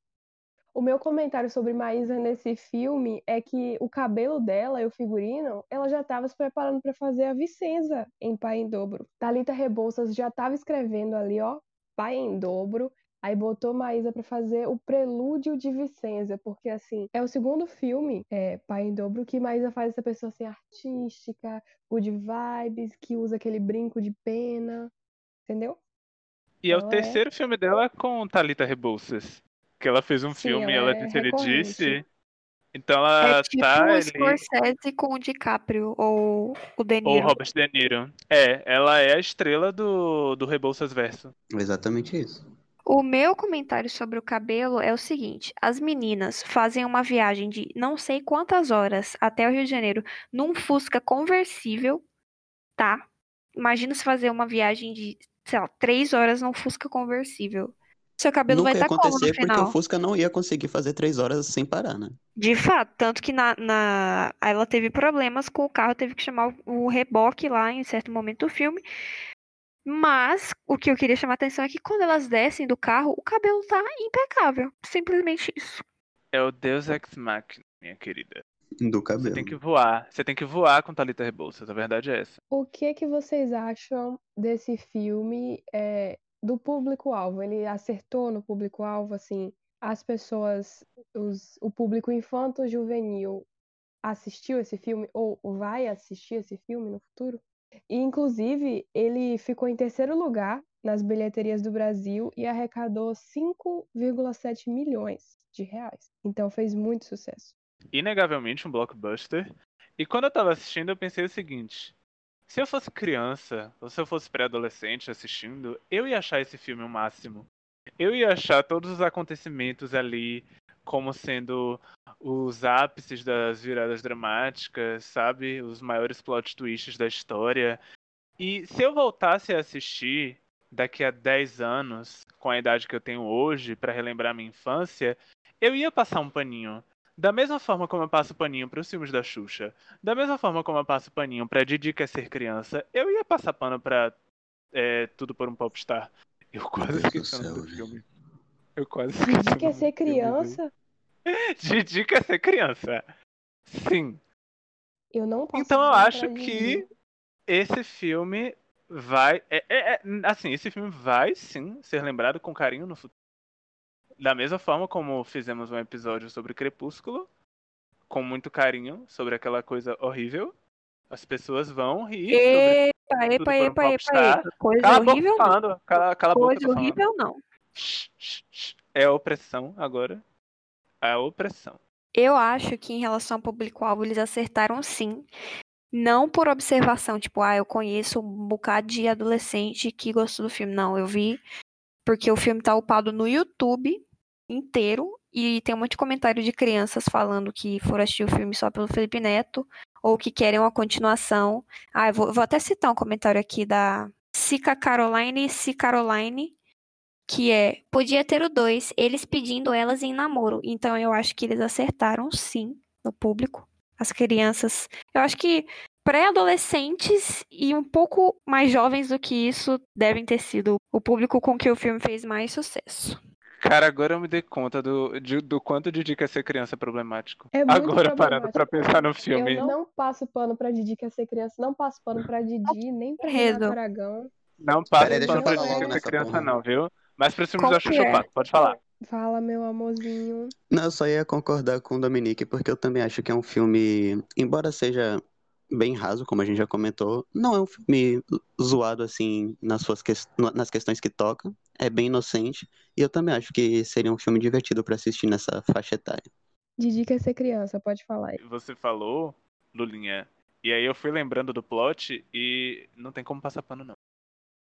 O meu comentário sobre Maísa nesse filme é que o cabelo dela e o figurino, ela já estava se preparando para fazer a Vicenza em Pai em Dobro. Thalita Rebouças já estava escrevendo ali, ó, Pai em Dobro. Aí botou Maísa pra fazer o prelúdio de Vicenza, porque assim, é o segundo filme, é, Pai em Dobro, que Maísa faz essa pessoa assim, artística, good vibes, que usa aquele brinco de pena, entendeu? E é o Ela é- terceiro filme dela com Thalita Rebouças. Que ela fez um Sim, filme, ela ela é disse, ele recorrente. disse. Então ela é tipo tá o ali. Scorsese com o DiCaprio ou o De Ou Niro. Robert De Niro. É, ela é a estrela do, do Rebouças Verso. Exatamente isso. O meu comentário sobre o cabelo é o seguinte: as meninas fazem uma viagem de não sei quantas horas até o Rio de Janeiro num Fusca conversível, tá? Imagina se fazer uma viagem de, sei lá, três horas num Fusca conversível. Seu cabelo Nunca vai estar como no acontecer porque final? o Fusca não ia conseguir fazer três horas sem parar, né? De fato, tanto que na, na- ela teve problemas com o carro, teve que chamar o, o reboque lá em certo momento do filme. Mas o que eu queria chamar a atenção é que quando elas descem do carro, o cabelo tá impecável. Simplesmente isso. É o Deus Ex Machina, minha querida. Do Você cabelo. tem que voar. Você tem que voar com Thalita Rebouças. A verdade é essa. O que que vocês acham desse filme é, do público-alvo? Ele acertou no público-alvo, assim, as pessoas, os, o público infanto-juvenil assistiu esse filme ou vai assistir esse filme no futuro? E, inclusive, ele ficou em terceiro lugar nas bilheterias do Brasil e arrecadou 5,7 milhões de reais. Então fez muito sucesso. Inegavelmente um blockbuster. E quando eu tava assistindo, eu pensei o seguinte. Se eu fosse criança, ou se eu fosse pré-adolescente assistindo, eu ia achar esse filme o máximo. Eu ia achar todos os acontecimentos ali como sendo os ápices das viradas dramáticas, sabe? Os maiores plot twists da história. E se eu voltasse a assistir daqui a 10 anos, com a idade que eu tenho hoje, pra relembrar minha infância, eu ia passar um paninho. Da mesma forma como eu passo paninho para os filmes da Xuxa, da mesma forma como eu passo paninho pra Didi quer ser criança, eu ia passar pano pra é, Tudo por um Popstar. Eu quase Meu Deus do esqueci o nome céu, do gente. filme. Eu quase esqueci. Didi quer do ser criança? Didi quer ser criança. Sim. Eu não posso Então eu acho Didi. que esse filme vai. é- é- é- assim, esse filme vai sim ser lembrado com carinho no futuro. Da mesma forma como fizemos um episódio sobre Crepúsculo, com muito carinho, sobre aquela coisa horrível. As pessoas vão rir sobre Epa, Tudo epa, por um epa, epa, epa. Coisa Cala horrível falando. Cala, cala Coisa horrível não. É a opressão agora. É a opressão. Eu acho que em relação ao público-alvo eles acertaram sim. Não por observação, tipo, ah, eu conheço um bocado de adolescente que gostou do filme. Não, eu vi porque o filme tá upado no YouTube inteiro e tem um monte de comentário de crianças falando que foram assistir o filme só pelo Felipe Neto ou que querem uma continuação. Ah, eu vou, vou até citar um comentário aqui da Sica Caroline Si Caroline, que é podia ter o dois, eles pedindo elas em namoro. Então eu acho que eles acertaram sim no público. As crianças, eu acho que pré-adolescentes e um pouco mais jovens do que isso devem ter sido o público com que o filme fez mais sucesso. Cara, agora eu me dei conta do, de- do quanto Didi quer ser criança problemático. É muito agora parando pra pensar no filme. Eu não passo pano pra Didi quer ser criança, não passo pano pra Didi, nem pra. Renato Aragão. Não passa Peraí, deixa pano pra Didi algo ser criança, porra. não, viu? Mas pros filmes Qual que Xuxa, eu é? Pode falar. Fala, meu amorzinho. Não, eu só ia concordar com o Dominique, porque eu também acho que é um filme, embora seja bem raso, como a gente já comentou, não é um filme zoado assim nas suas ques- nas questões que toca, é bem inocente, e eu também acho que seria um filme divertido pra assistir nessa faixa etária. Didi quer ser criança, pode falar aí. Você falou, Lulinha, e aí eu fui lembrando do plot e não tem como passar pano, não.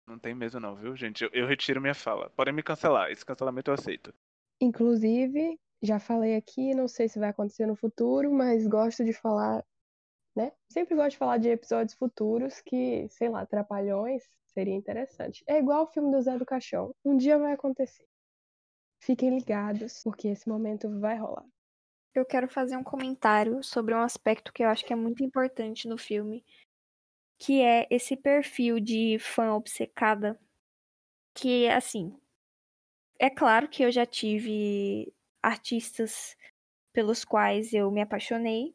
Não tem mesmo, não, viu, gente? Eu, eu retiro minha fala. Podem me cancelar. Esse cancelamento eu aceito. Inclusive, já falei aqui, não sei se vai acontecer no futuro, mas gosto de falar, né? Sempre gosto de falar de episódios futuros que, sei lá, trapalhões seria interessante. É igual o filme do Zé do Caixão. Um dia vai acontecer. Fiquem ligados, porque esse momento vai rolar. Eu quero fazer um comentário sobre um aspecto que eu acho que é muito importante no filme, que é esse perfil de fã obcecada, que assim, é claro que eu já tive artistas pelos quais eu me apaixonei,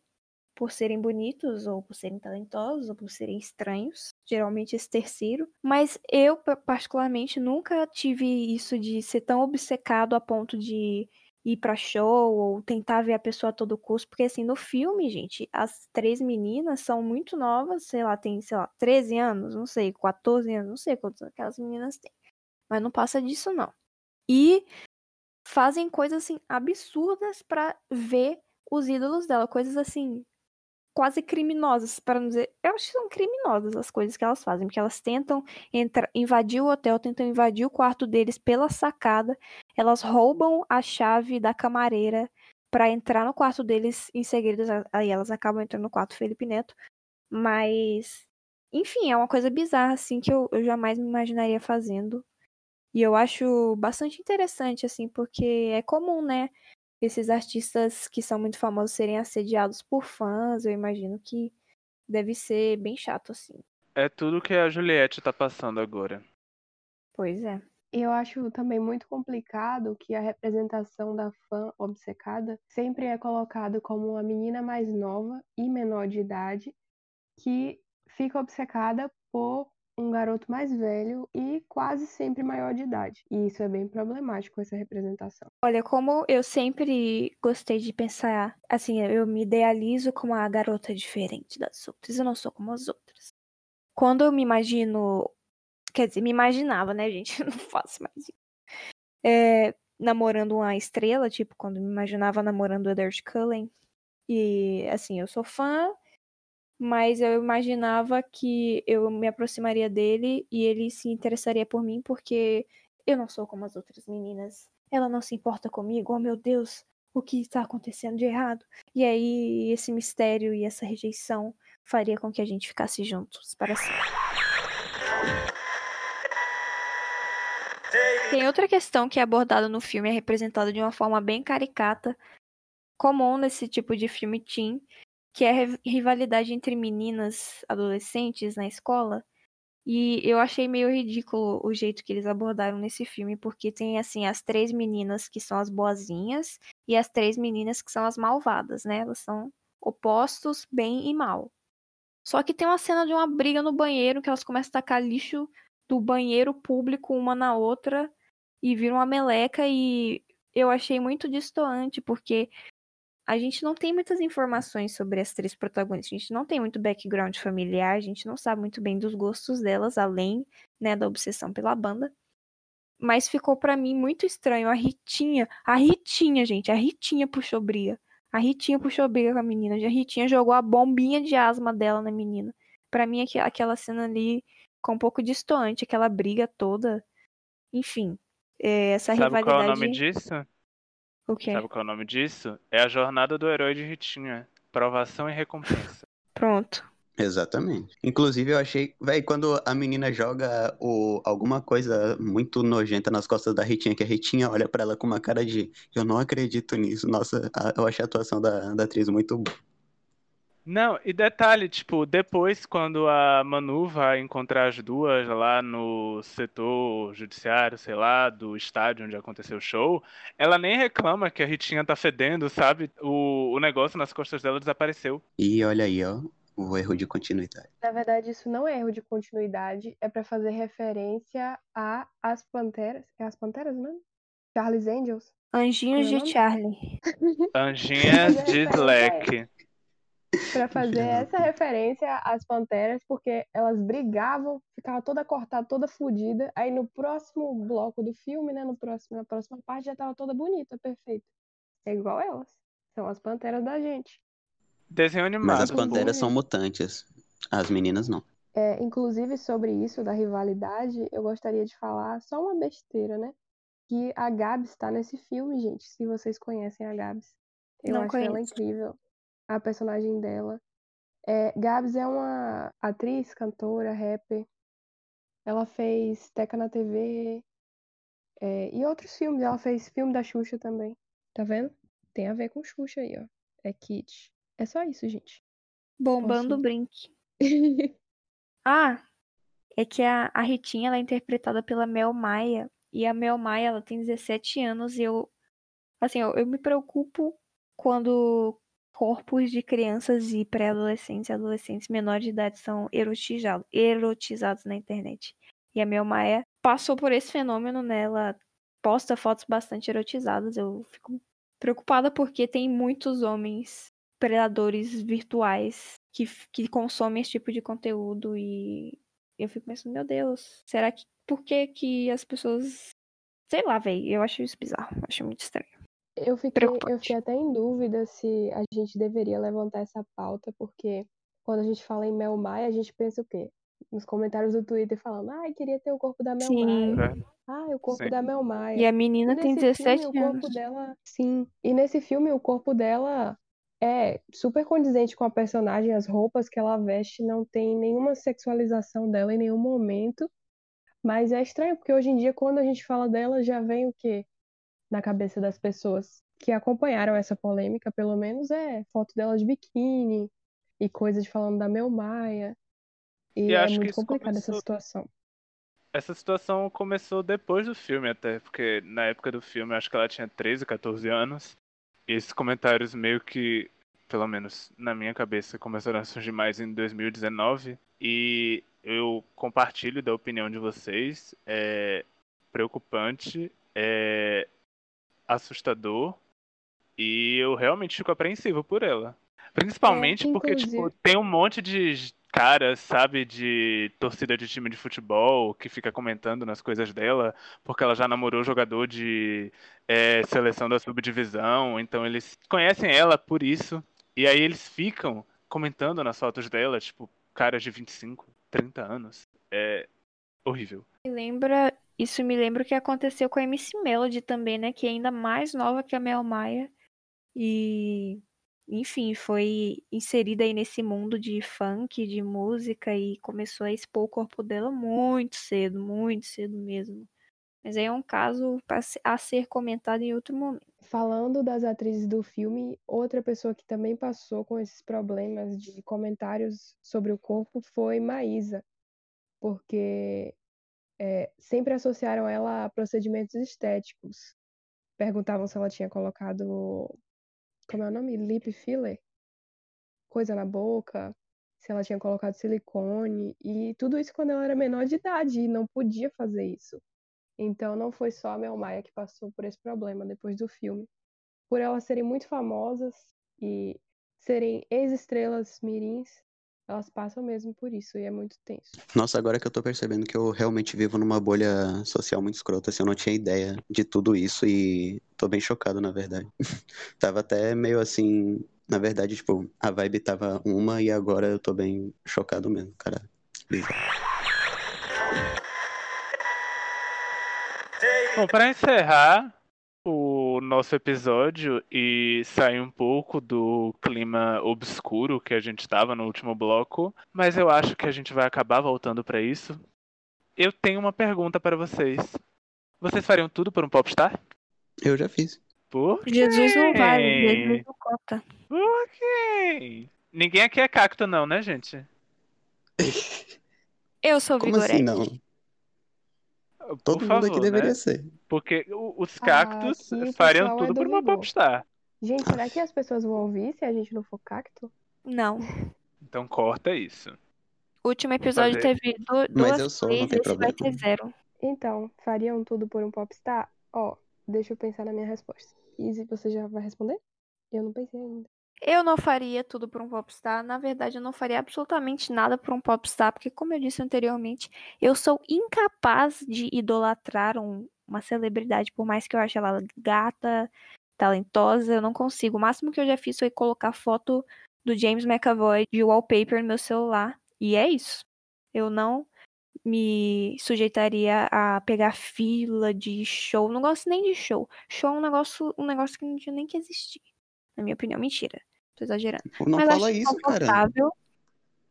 por serem bonitos, ou por serem talentosos, ou por serem estranhos. Geralmente esse terceiro. Mas eu, particularmente, nunca tive isso de ser tão obcecado a ponto de ir pra show ou tentar ver a pessoa a todo custo. Porque, assim, no filme, gente, as três meninas são muito novas, sei lá, tem, sei lá, 13 anos, não sei, 14 anos, não sei quantos aquelas meninas têm. Mas não passa disso, não. E fazem coisas, assim, absurdas para ver os ídolos dela. Coisas, assim, quase criminosas, para não dizer. Eu acho que são criminosas as coisas que elas fazem, porque elas tentam entrar, invadir o hotel, tentam invadir o quarto deles pela sacada, elas roubam a chave da camareira para entrar no quarto deles em segredo, aí elas acabam entrando no quarto Felipe Neto, mas enfim, é uma coisa bizarra assim que eu, eu jamais me imaginaria fazendo. E eu acho bastante interessante assim, porque é comum, né, esses artistas que são muito famosos serem assediados por fãs, eu imagino que deve ser bem chato, assim. É tudo que a Juliette tá passando agora. Pois é. Eu acho também muito complicado que a representação da fã obcecada sempre é colocado como uma menina mais nova e menor de idade que fica obcecada por um garoto mais velho e quase sempre maior de idade. E isso é bem problemático, essa representação. Olha, como eu sempre gostei de pensar, assim, eu me idealizo como a garota diferente das outras, eu não sou como as outras. Quando eu me imagino, quer dizer, me imaginava, né, gente? Eu não faço mais isso. É, namorando uma estrela, tipo, quando me imaginava namorando o Edward Cullen. E, assim, eu sou fã, mas eu imaginava que eu me aproximaria dele e ele se interessaria por mim porque eu não sou como as outras meninas. Ela não se importa comigo, oh meu Deus, o que está acontecendo de errado? E aí esse mistério e essa rejeição faria com que a gente ficasse juntos para sempre. Tem outra questão que é abordada no filme, é representada de uma forma bem caricata, comum nesse tipo de filme teen, que é rivalidade entre meninas adolescentes na escola. E eu achei meio ridículo o jeito que eles abordaram nesse filme, porque tem assim as três meninas que são as boazinhas e as três meninas que são as malvadas, né? Elas são opostos, bem e mal. Só que tem uma cena de uma briga no banheiro que elas começam a tacar lixo do banheiro público uma na outra e viram uma meleca e eu achei muito distoante, porque a gente não tem muitas informações sobre as três protagonistas. A gente não tem muito background familiar, a gente não sabe muito bem dos gostos delas, além né, da obsessão pela banda. Mas ficou para mim muito estranho a Ritinha. A Ritinha, gente, a Ritinha puxou briga. A Ritinha puxou briga com a menina. A Ritinha jogou a bombinha de asma dela na menina. Para mim, aquela cena ali ficou um pouco distoante, aquela briga toda. Enfim, é, essa Sabe rivalidade. qual é o nome disso? O quê? Sabe qual é o nome disso? É a jornada do herói de Ritinha. Provação e recompensa. Pronto. Exatamente. Inclusive, eu achei, velho, quando a menina joga o, alguma coisa muito nojenta nas costas da Ritinha, que a Ritinha olha pra ela com uma cara de eu não acredito nisso. Nossa, a- eu achei a atuação da, da atriz muito boa. Não, e detalhe, tipo, depois quando a Manu vai encontrar as duas lá no setor judiciário, sei lá, do estádio onde aconteceu o show, ela nem reclama que a Ritinha tá fedendo, sabe? O, o negócio nas costas dela desapareceu. E olha aí, ó, o erro de continuidade. Na verdade, isso não é erro de continuidade, é pra fazer referência a As Panteras. É As Panteras mesmo? Charlie's Angels? Anjinhos é de? Charlie. Anjinhas de Slack. Pra fazer essa referência às Panteras, porque elas brigavam, ficava toda cortada, toda fodida. Aí no próximo bloco do filme, né, no próximo, na próxima parte, já tava toda bonita, perfeita. É igual elas. São as Panteras da gente. Desenho animado. Mas as pô. panteras são mutantes. As meninas não. É, inclusive, sobre isso da rivalidade, eu gostaria de falar só uma besteira, né? Que a Gabs está nesse filme, gente, se vocês conhecem a Gabs. Eu Não acho ela conheço. incrível, a personagem dela. É, Gabs é uma atriz, cantora, rapper. Ela fez Teca na TV é, e outros filmes. Ela fez filme da Xuxa também. Tá vendo? Tem a ver com Xuxa aí, ó. É Kit. É só isso, gente. Bombando Posso- Brink. Ah, é que a, a Ritinha ela é interpretada pela Mel Maia. E a Mel Maia, ela tem 17 anos e eu. Assim, eu, eu me preocupo quando corpos de crianças e pré-adolescentes e adolescentes menores de idade são erotizados, erotizados na internet. E a Mel Maia passou por esse fenômeno, né? Ela posta fotos bastante erotizadas. Eu fico preocupada porque tem muitos homens predadores virtuais que, que consomem esse tipo de conteúdo e eu fico pensando, meu Deus, será que por que que as pessoas sei lá, velho, eu acho isso bizarro, acho muito estranho. Eu fiquei, eu fiquei até em dúvida se a gente deveria levantar essa pauta, porque quando a gente fala em Mel Maia, a gente pensa o quê? Nos comentários do Twitter falando, ai, queria ter o corpo da Mel Sim. Maia. É. Ai, o corpo Sim. da Mel Maia. E a menina E tem nesse 17 filme, o corpo anos. dela. Sim. E nesse filme, o corpo dela é super condizente com a personagem. As roupas que ela veste não tem nenhuma sexualização dela em nenhum momento. Mas é estranho, porque hoje em dia, quando a gente fala dela, já vem o quê? Na cabeça das pessoas que acompanharam essa polêmica, pelo menos, é foto dela de biquíni e coisas falando da Mel Maia. E E é muito complicada essa começou- situação. Essa situação começou depois do filme, até, porque na época do filme eu acho que ela tinha 13, 14 anos. E esses comentários meio que, pelo menos na minha cabeça, começaram a surgir mais em 2019. E eu compartilho da opinião de vocês. É preocupante, é assustador. E eu realmente fico apreensivo por ela. Principalmente É, porque, tipo, tem um monte de caras, sabe, de torcida de time de futebol que fica comentando nas coisas dela, porque ela já namorou jogador de é, seleção da subdivisão, então eles conhecem ela por isso. E aí eles ficam comentando nas fotos dela, tipo, caras de 25, 30 anos. É horrível. Me lembra, isso me lembra o que aconteceu com a MC Melody também, né? Que é ainda mais nova que a Mel Maia. E, enfim, foi inserida aí nesse mundo de funk, de música e começou a expor o corpo dela muito cedo, muito cedo mesmo. Mas aí é um caso a ser comentado em outro momento. Falando das atrizes do filme, outra pessoa que também passou com esses problemas de comentários sobre o corpo foi Maísa, porque é, sempre associaram ela a procedimentos estéticos. Perguntavam se ela tinha colocado, como é o nome? Lip filler? Coisa na boca, se ela tinha colocado silicone, e tudo isso quando ela era menor de idade e não podia fazer isso. Então não foi só a Mel Maia que passou por esse problema depois do filme. Por elas serem muito famosas e serem ex-estrelas mirins, elas passam mesmo por isso e é muito tenso. Nossa, agora que eu tô percebendo que eu realmente vivo numa bolha social muito escrota, assim, eu não tinha ideia de tudo isso e tô bem chocado, na verdade. Tava até meio assim, na verdade, tipo, a vibe tava uma e agora eu tô bem chocado mesmo, cara. Bizarro. Bom, para encerrar o nosso episódio e sair um pouco do clima obscuro que a gente estava no último bloco, mas eu acho que a gente vai acabar voltando para isso. Eu tenho uma pergunta para vocês. Vocês fariam tudo por um popstar? Eu já fiz. Por Jesus não vale? Jesus não conta. Por quem? Ninguém aqui é cacto não, né, gente? Eu sou Como vigorete. assim não? Por Todo mundo favor, aqui deveria né? ser. Porque os Ah, cactos o fariam pessoal é tudo por uma popstar. Gente, será que as pessoas vão ouvir se a gente não for cacto? Não. Então corta isso. O último episódio teve du- duas eu sou, tem esse vai ter zero. Então, fariam tudo por um popstar? Ó, deixa eu pensar na minha resposta. Izzy, você já vai responder? Eu não pensei ainda. Eu não faria tudo por um popstar. Na verdade, eu não faria absolutamente nada por um popstar, porque, como eu disse anteriormente, eu sou incapaz de idolatrar um- uma celebridade, por mais que eu ache ela gata, talentosa, eu não consigo. O máximo que eu já fiz foi colocar foto do James McAvoy de wallpaper no meu celular. E é isso. Eu não me sujeitaria a pegar fila de show. Não gosto nem de show. Show é um negócio, um negócio que não tinha nem que existir. Na minha opinião, mentira. Tô exagerando. Não Mas fala isso, cara. desconfortável.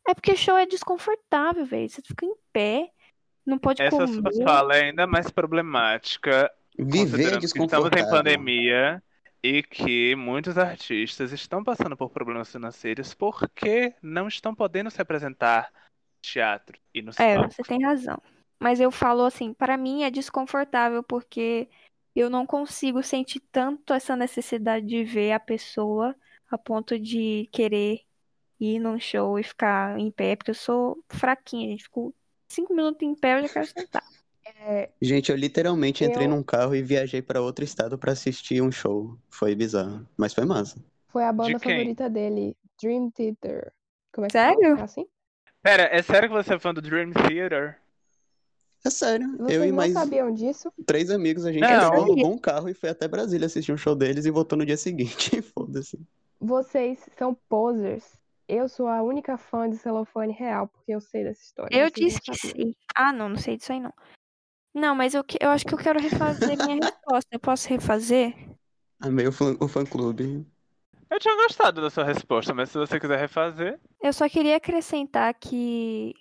É porque show é desconfortável, velho. Você fica em pé, não pode Essa comer. sua fala é ainda mais problemática, Viver considerando que estamos em desconfortável. pandemia e que muitos artistas estão passando por problemas financeiros porque não estão podendo se apresentar no teatro e no É, palcos. você tem razão. Mas eu falo assim, para mim é desconfortável porque eu não consigo sentir tanto essa necessidade de ver a pessoa a ponto de querer ir num show e ficar em pé, porque eu sou fraquinha, gente. Fico cinco minutos em pé, eu já quero sentar. É, Gente, eu literalmente entrei Eu- num carro e viajei pra outro estado pra assistir um show. Foi bizarro, mas foi massa. foi a banda quem? favorita dele, Dream Theater. Como é que Sério? fala? É assim? Pera, é sério que você é fã do Dream Theater? É sério, Vocês eu e não mais sabiam disso? três amigos, a gente Não. alugou um carro e foi até Brasília assistir um show deles e voltou no dia seguinte. Foda-se. Vocês são posers. Eu sou a única fã de celofane real, porque eu sei dessa história. Eu disse que sei. Ah, não, não sei disso aí não. Não, mas eu, que- eu acho que eu quero refazer minha resposta. Eu posso refazer? Amei o fã- o fã-clube. Eu tinha gostado da sua resposta, mas se você quiser refazer. Eu só queria acrescentar que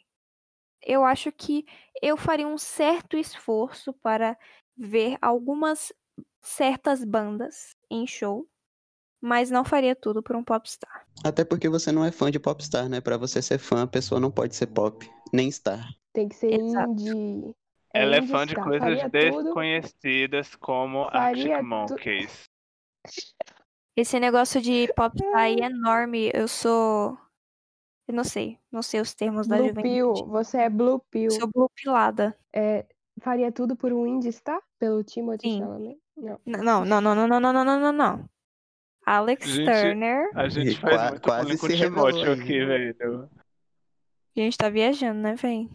eu acho que eu faria um certo esforço para ver algumas certas bandas em show, mas não faria tudo por um popstar. Até porque você não é fã de popstar, né? Pra você ser fã, a pessoa não pode ser pop, nem star. Tem que ser Exato. indie. Ela é fã de star. coisas Faria tudo. desconhecidas como Faria Arctic tu- Monkeys. Esse negócio de popstar aí é enorme. Eu sou. Eu não sei. Não sei os termos da Blue Pill. juventude. Você é Blue Pill. Sou blupilada. É, faria tudo por um indie star? Pelo Timothy Sim. Chalamet? Não. Não, não, não, não, não, não, não, não, não. Alex Gente, Turner. A gente faz qua- muito quase bullying com o se Timóteo aqui, velho. A gente tá viajando, né, véi?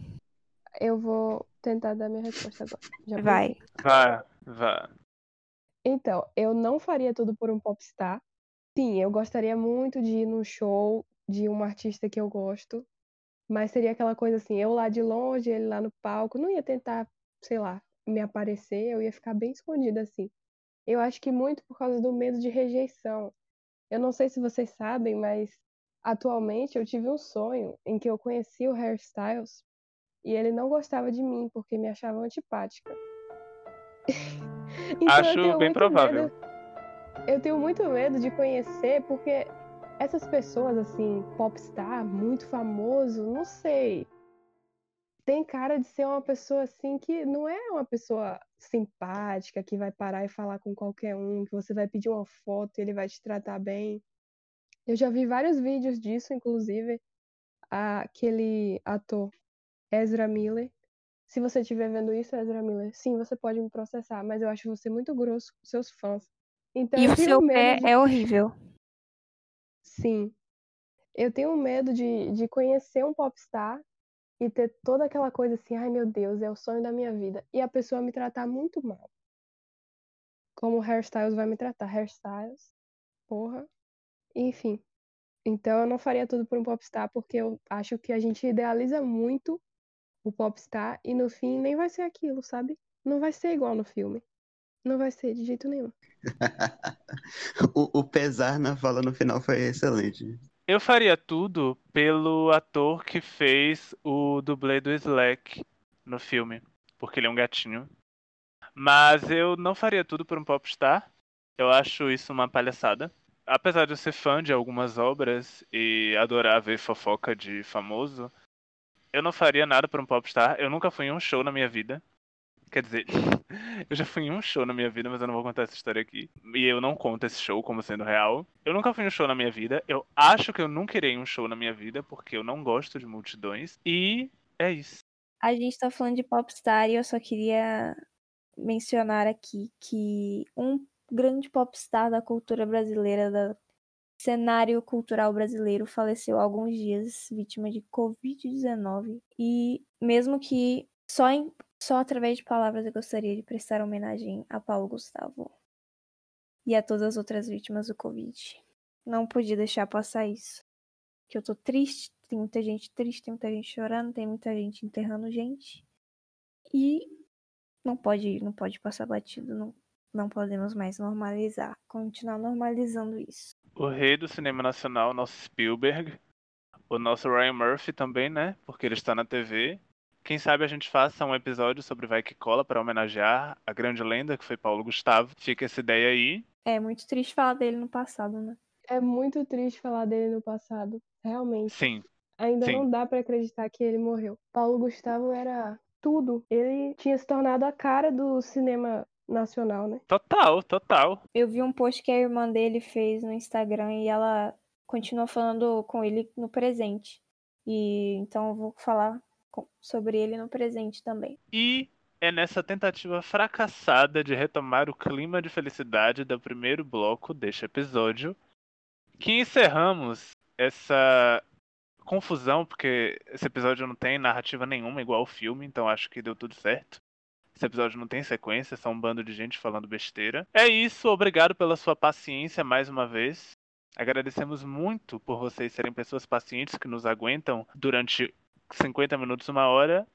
Eu vou tentar dar minha resposta agora. Já Vai. Vá, vá. Então, eu não faria tudo por um popstar. Sim, eu gostaria muito de ir num show de um artista que eu gosto. Mas seria aquela coisa assim, eu lá de longe, ele lá no palco. Não ia tentar, sei lá, me aparecer, eu ia ficar bem escondida assim. Eu acho que muito por causa do medo de rejeição. Eu não sei se vocês sabem, mas atualmente eu tive um sonho em que eu conheci o Hairstyles e ele não gostava de mim porque me achava antipática. Então, Acho bem provável. medo- eu tenho muito medo de conhecer porque essas pessoas assim, popstar, muito famoso, não sei. Tem cara de ser uma pessoa assim que não é uma pessoa simpática, que vai parar e falar com qualquer um, que você vai pedir uma foto e ele vai te tratar bem. Eu já vi vários vídeos disso, inclusive aquele ator Ezra Miller. Se você estiver vendo isso, Ezra Miller, sim, você pode me processar, mas eu acho você muito grosso com seus fãs. Então E o seu pé de- é horrível. Sim. Eu tenho medo de, de conhecer um popstar e ter toda aquela coisa assim, ai meu Deus, é o sonho da minha vida. E a pessoa me tratar muito mal. Como o Hairstyles vai me tratar. Hairstyles, porra. Enfim. Então eu não faria tudo por um popstar, porque eu acho que a gente idealiza muito o popstar e no fim nem vai ser aquilo, sabe? Não vai ser igual no filme. Não vai ser de jeito nenhum. O, o pesar na fala no final foi excelente. Eu faria tudo pelo ator que fez o dublê do Slack no filme, porque ele é um gatinho. Mas eu não faria tudo por um popstar. Eu acho isso uma palhaçada. Apesar de eu ser fã de algumas obras e adorar ver fofoca de famoso, eu não faria nada por um popstar. Eu nunca fui em um show na minha vida. Quer dizer, eu já fui em um show na minha vida, mas eu não vou contar essa história aqui. E eu não conto esse show como sendo real. Eu nunca fui em um show na minha vida. Eu acho que eu nunca irei em um show na minha vida, porque eu não gosto de multidões. E é isso. A gente tá falando de popstar e eu só queria mencionar aqui que um grande popstar da cultura brasileira, do cenário cultural brasileiro, faleceu há alguns dias, vítima de Covid-19. E mesmo que só, em, só através de palavras eu gostaria de prestar homenagem a Paulo Gustavo e a todas as outras vítimas do Covid. Não podia deixar passar isso. Que eu tô triste, tem muita gente triste, tem muita gente chorando, tem muita gente enterrando gente. E não pode, não pode passar batido, não, não podemos mais normalizar, continuar normalizando isso. O rei do cinema nacional, nosso Spielberg. O nosso Ryan Murphy também, né? Porque ele está na TV. Quem sabe a gente faça um episódio sobre Vai Que Cola para homenagear a grande lenda que foi Paulo Gustavo. Fica essa ideia aí. É muito triste falar dele no passado, né? É muito triste falar dele no passado. Realmente. Sim, Ainda Sim. não dá pra acreditar que ele morreu. Paulo Gustavo era tudo. Ele tinha se tornado a cara do cinema nacional, né? Total, total. Eu vi um post que a irmã dele fez no Instagram e ela continua falando com ele no presente. E então eu vou falar sobre ele no presente também. E é nessa tentativa fracassada de retomar o clima de felicidade do primeiro bloco deste episódio que encerramos essa confusão, porque esse episódio não tem narrativa nenhuma igual o filme, então acho que deu tudo certo. Esse episódio não tem sequência, é só um bando de gente falando besteira. É isso, obrigado pela sua paciência mais uma vez. Agradecemos muito por vocês serem pessoas pacientes que nos aguentam durante 50 minutos, uma hora.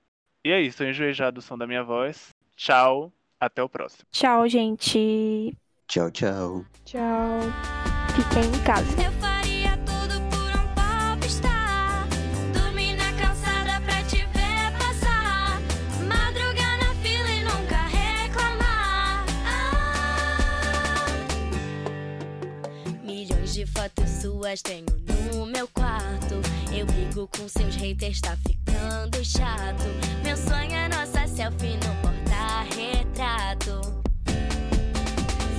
E é isso, eu enjoei já do som da minha voz. Tchau, até o próximo. Tchau, gente. Tchau, tchau. Tchau. Fiquem em casa. de fotos suas tenho no meu quarto. Eu brigo com seus haters, tá ficando chato. Meu sonho é nossa selfie no porta-retrato.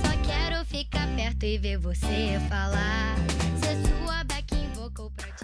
Só quero ficar perto e ver você falar. Se sua backing invocou pra te.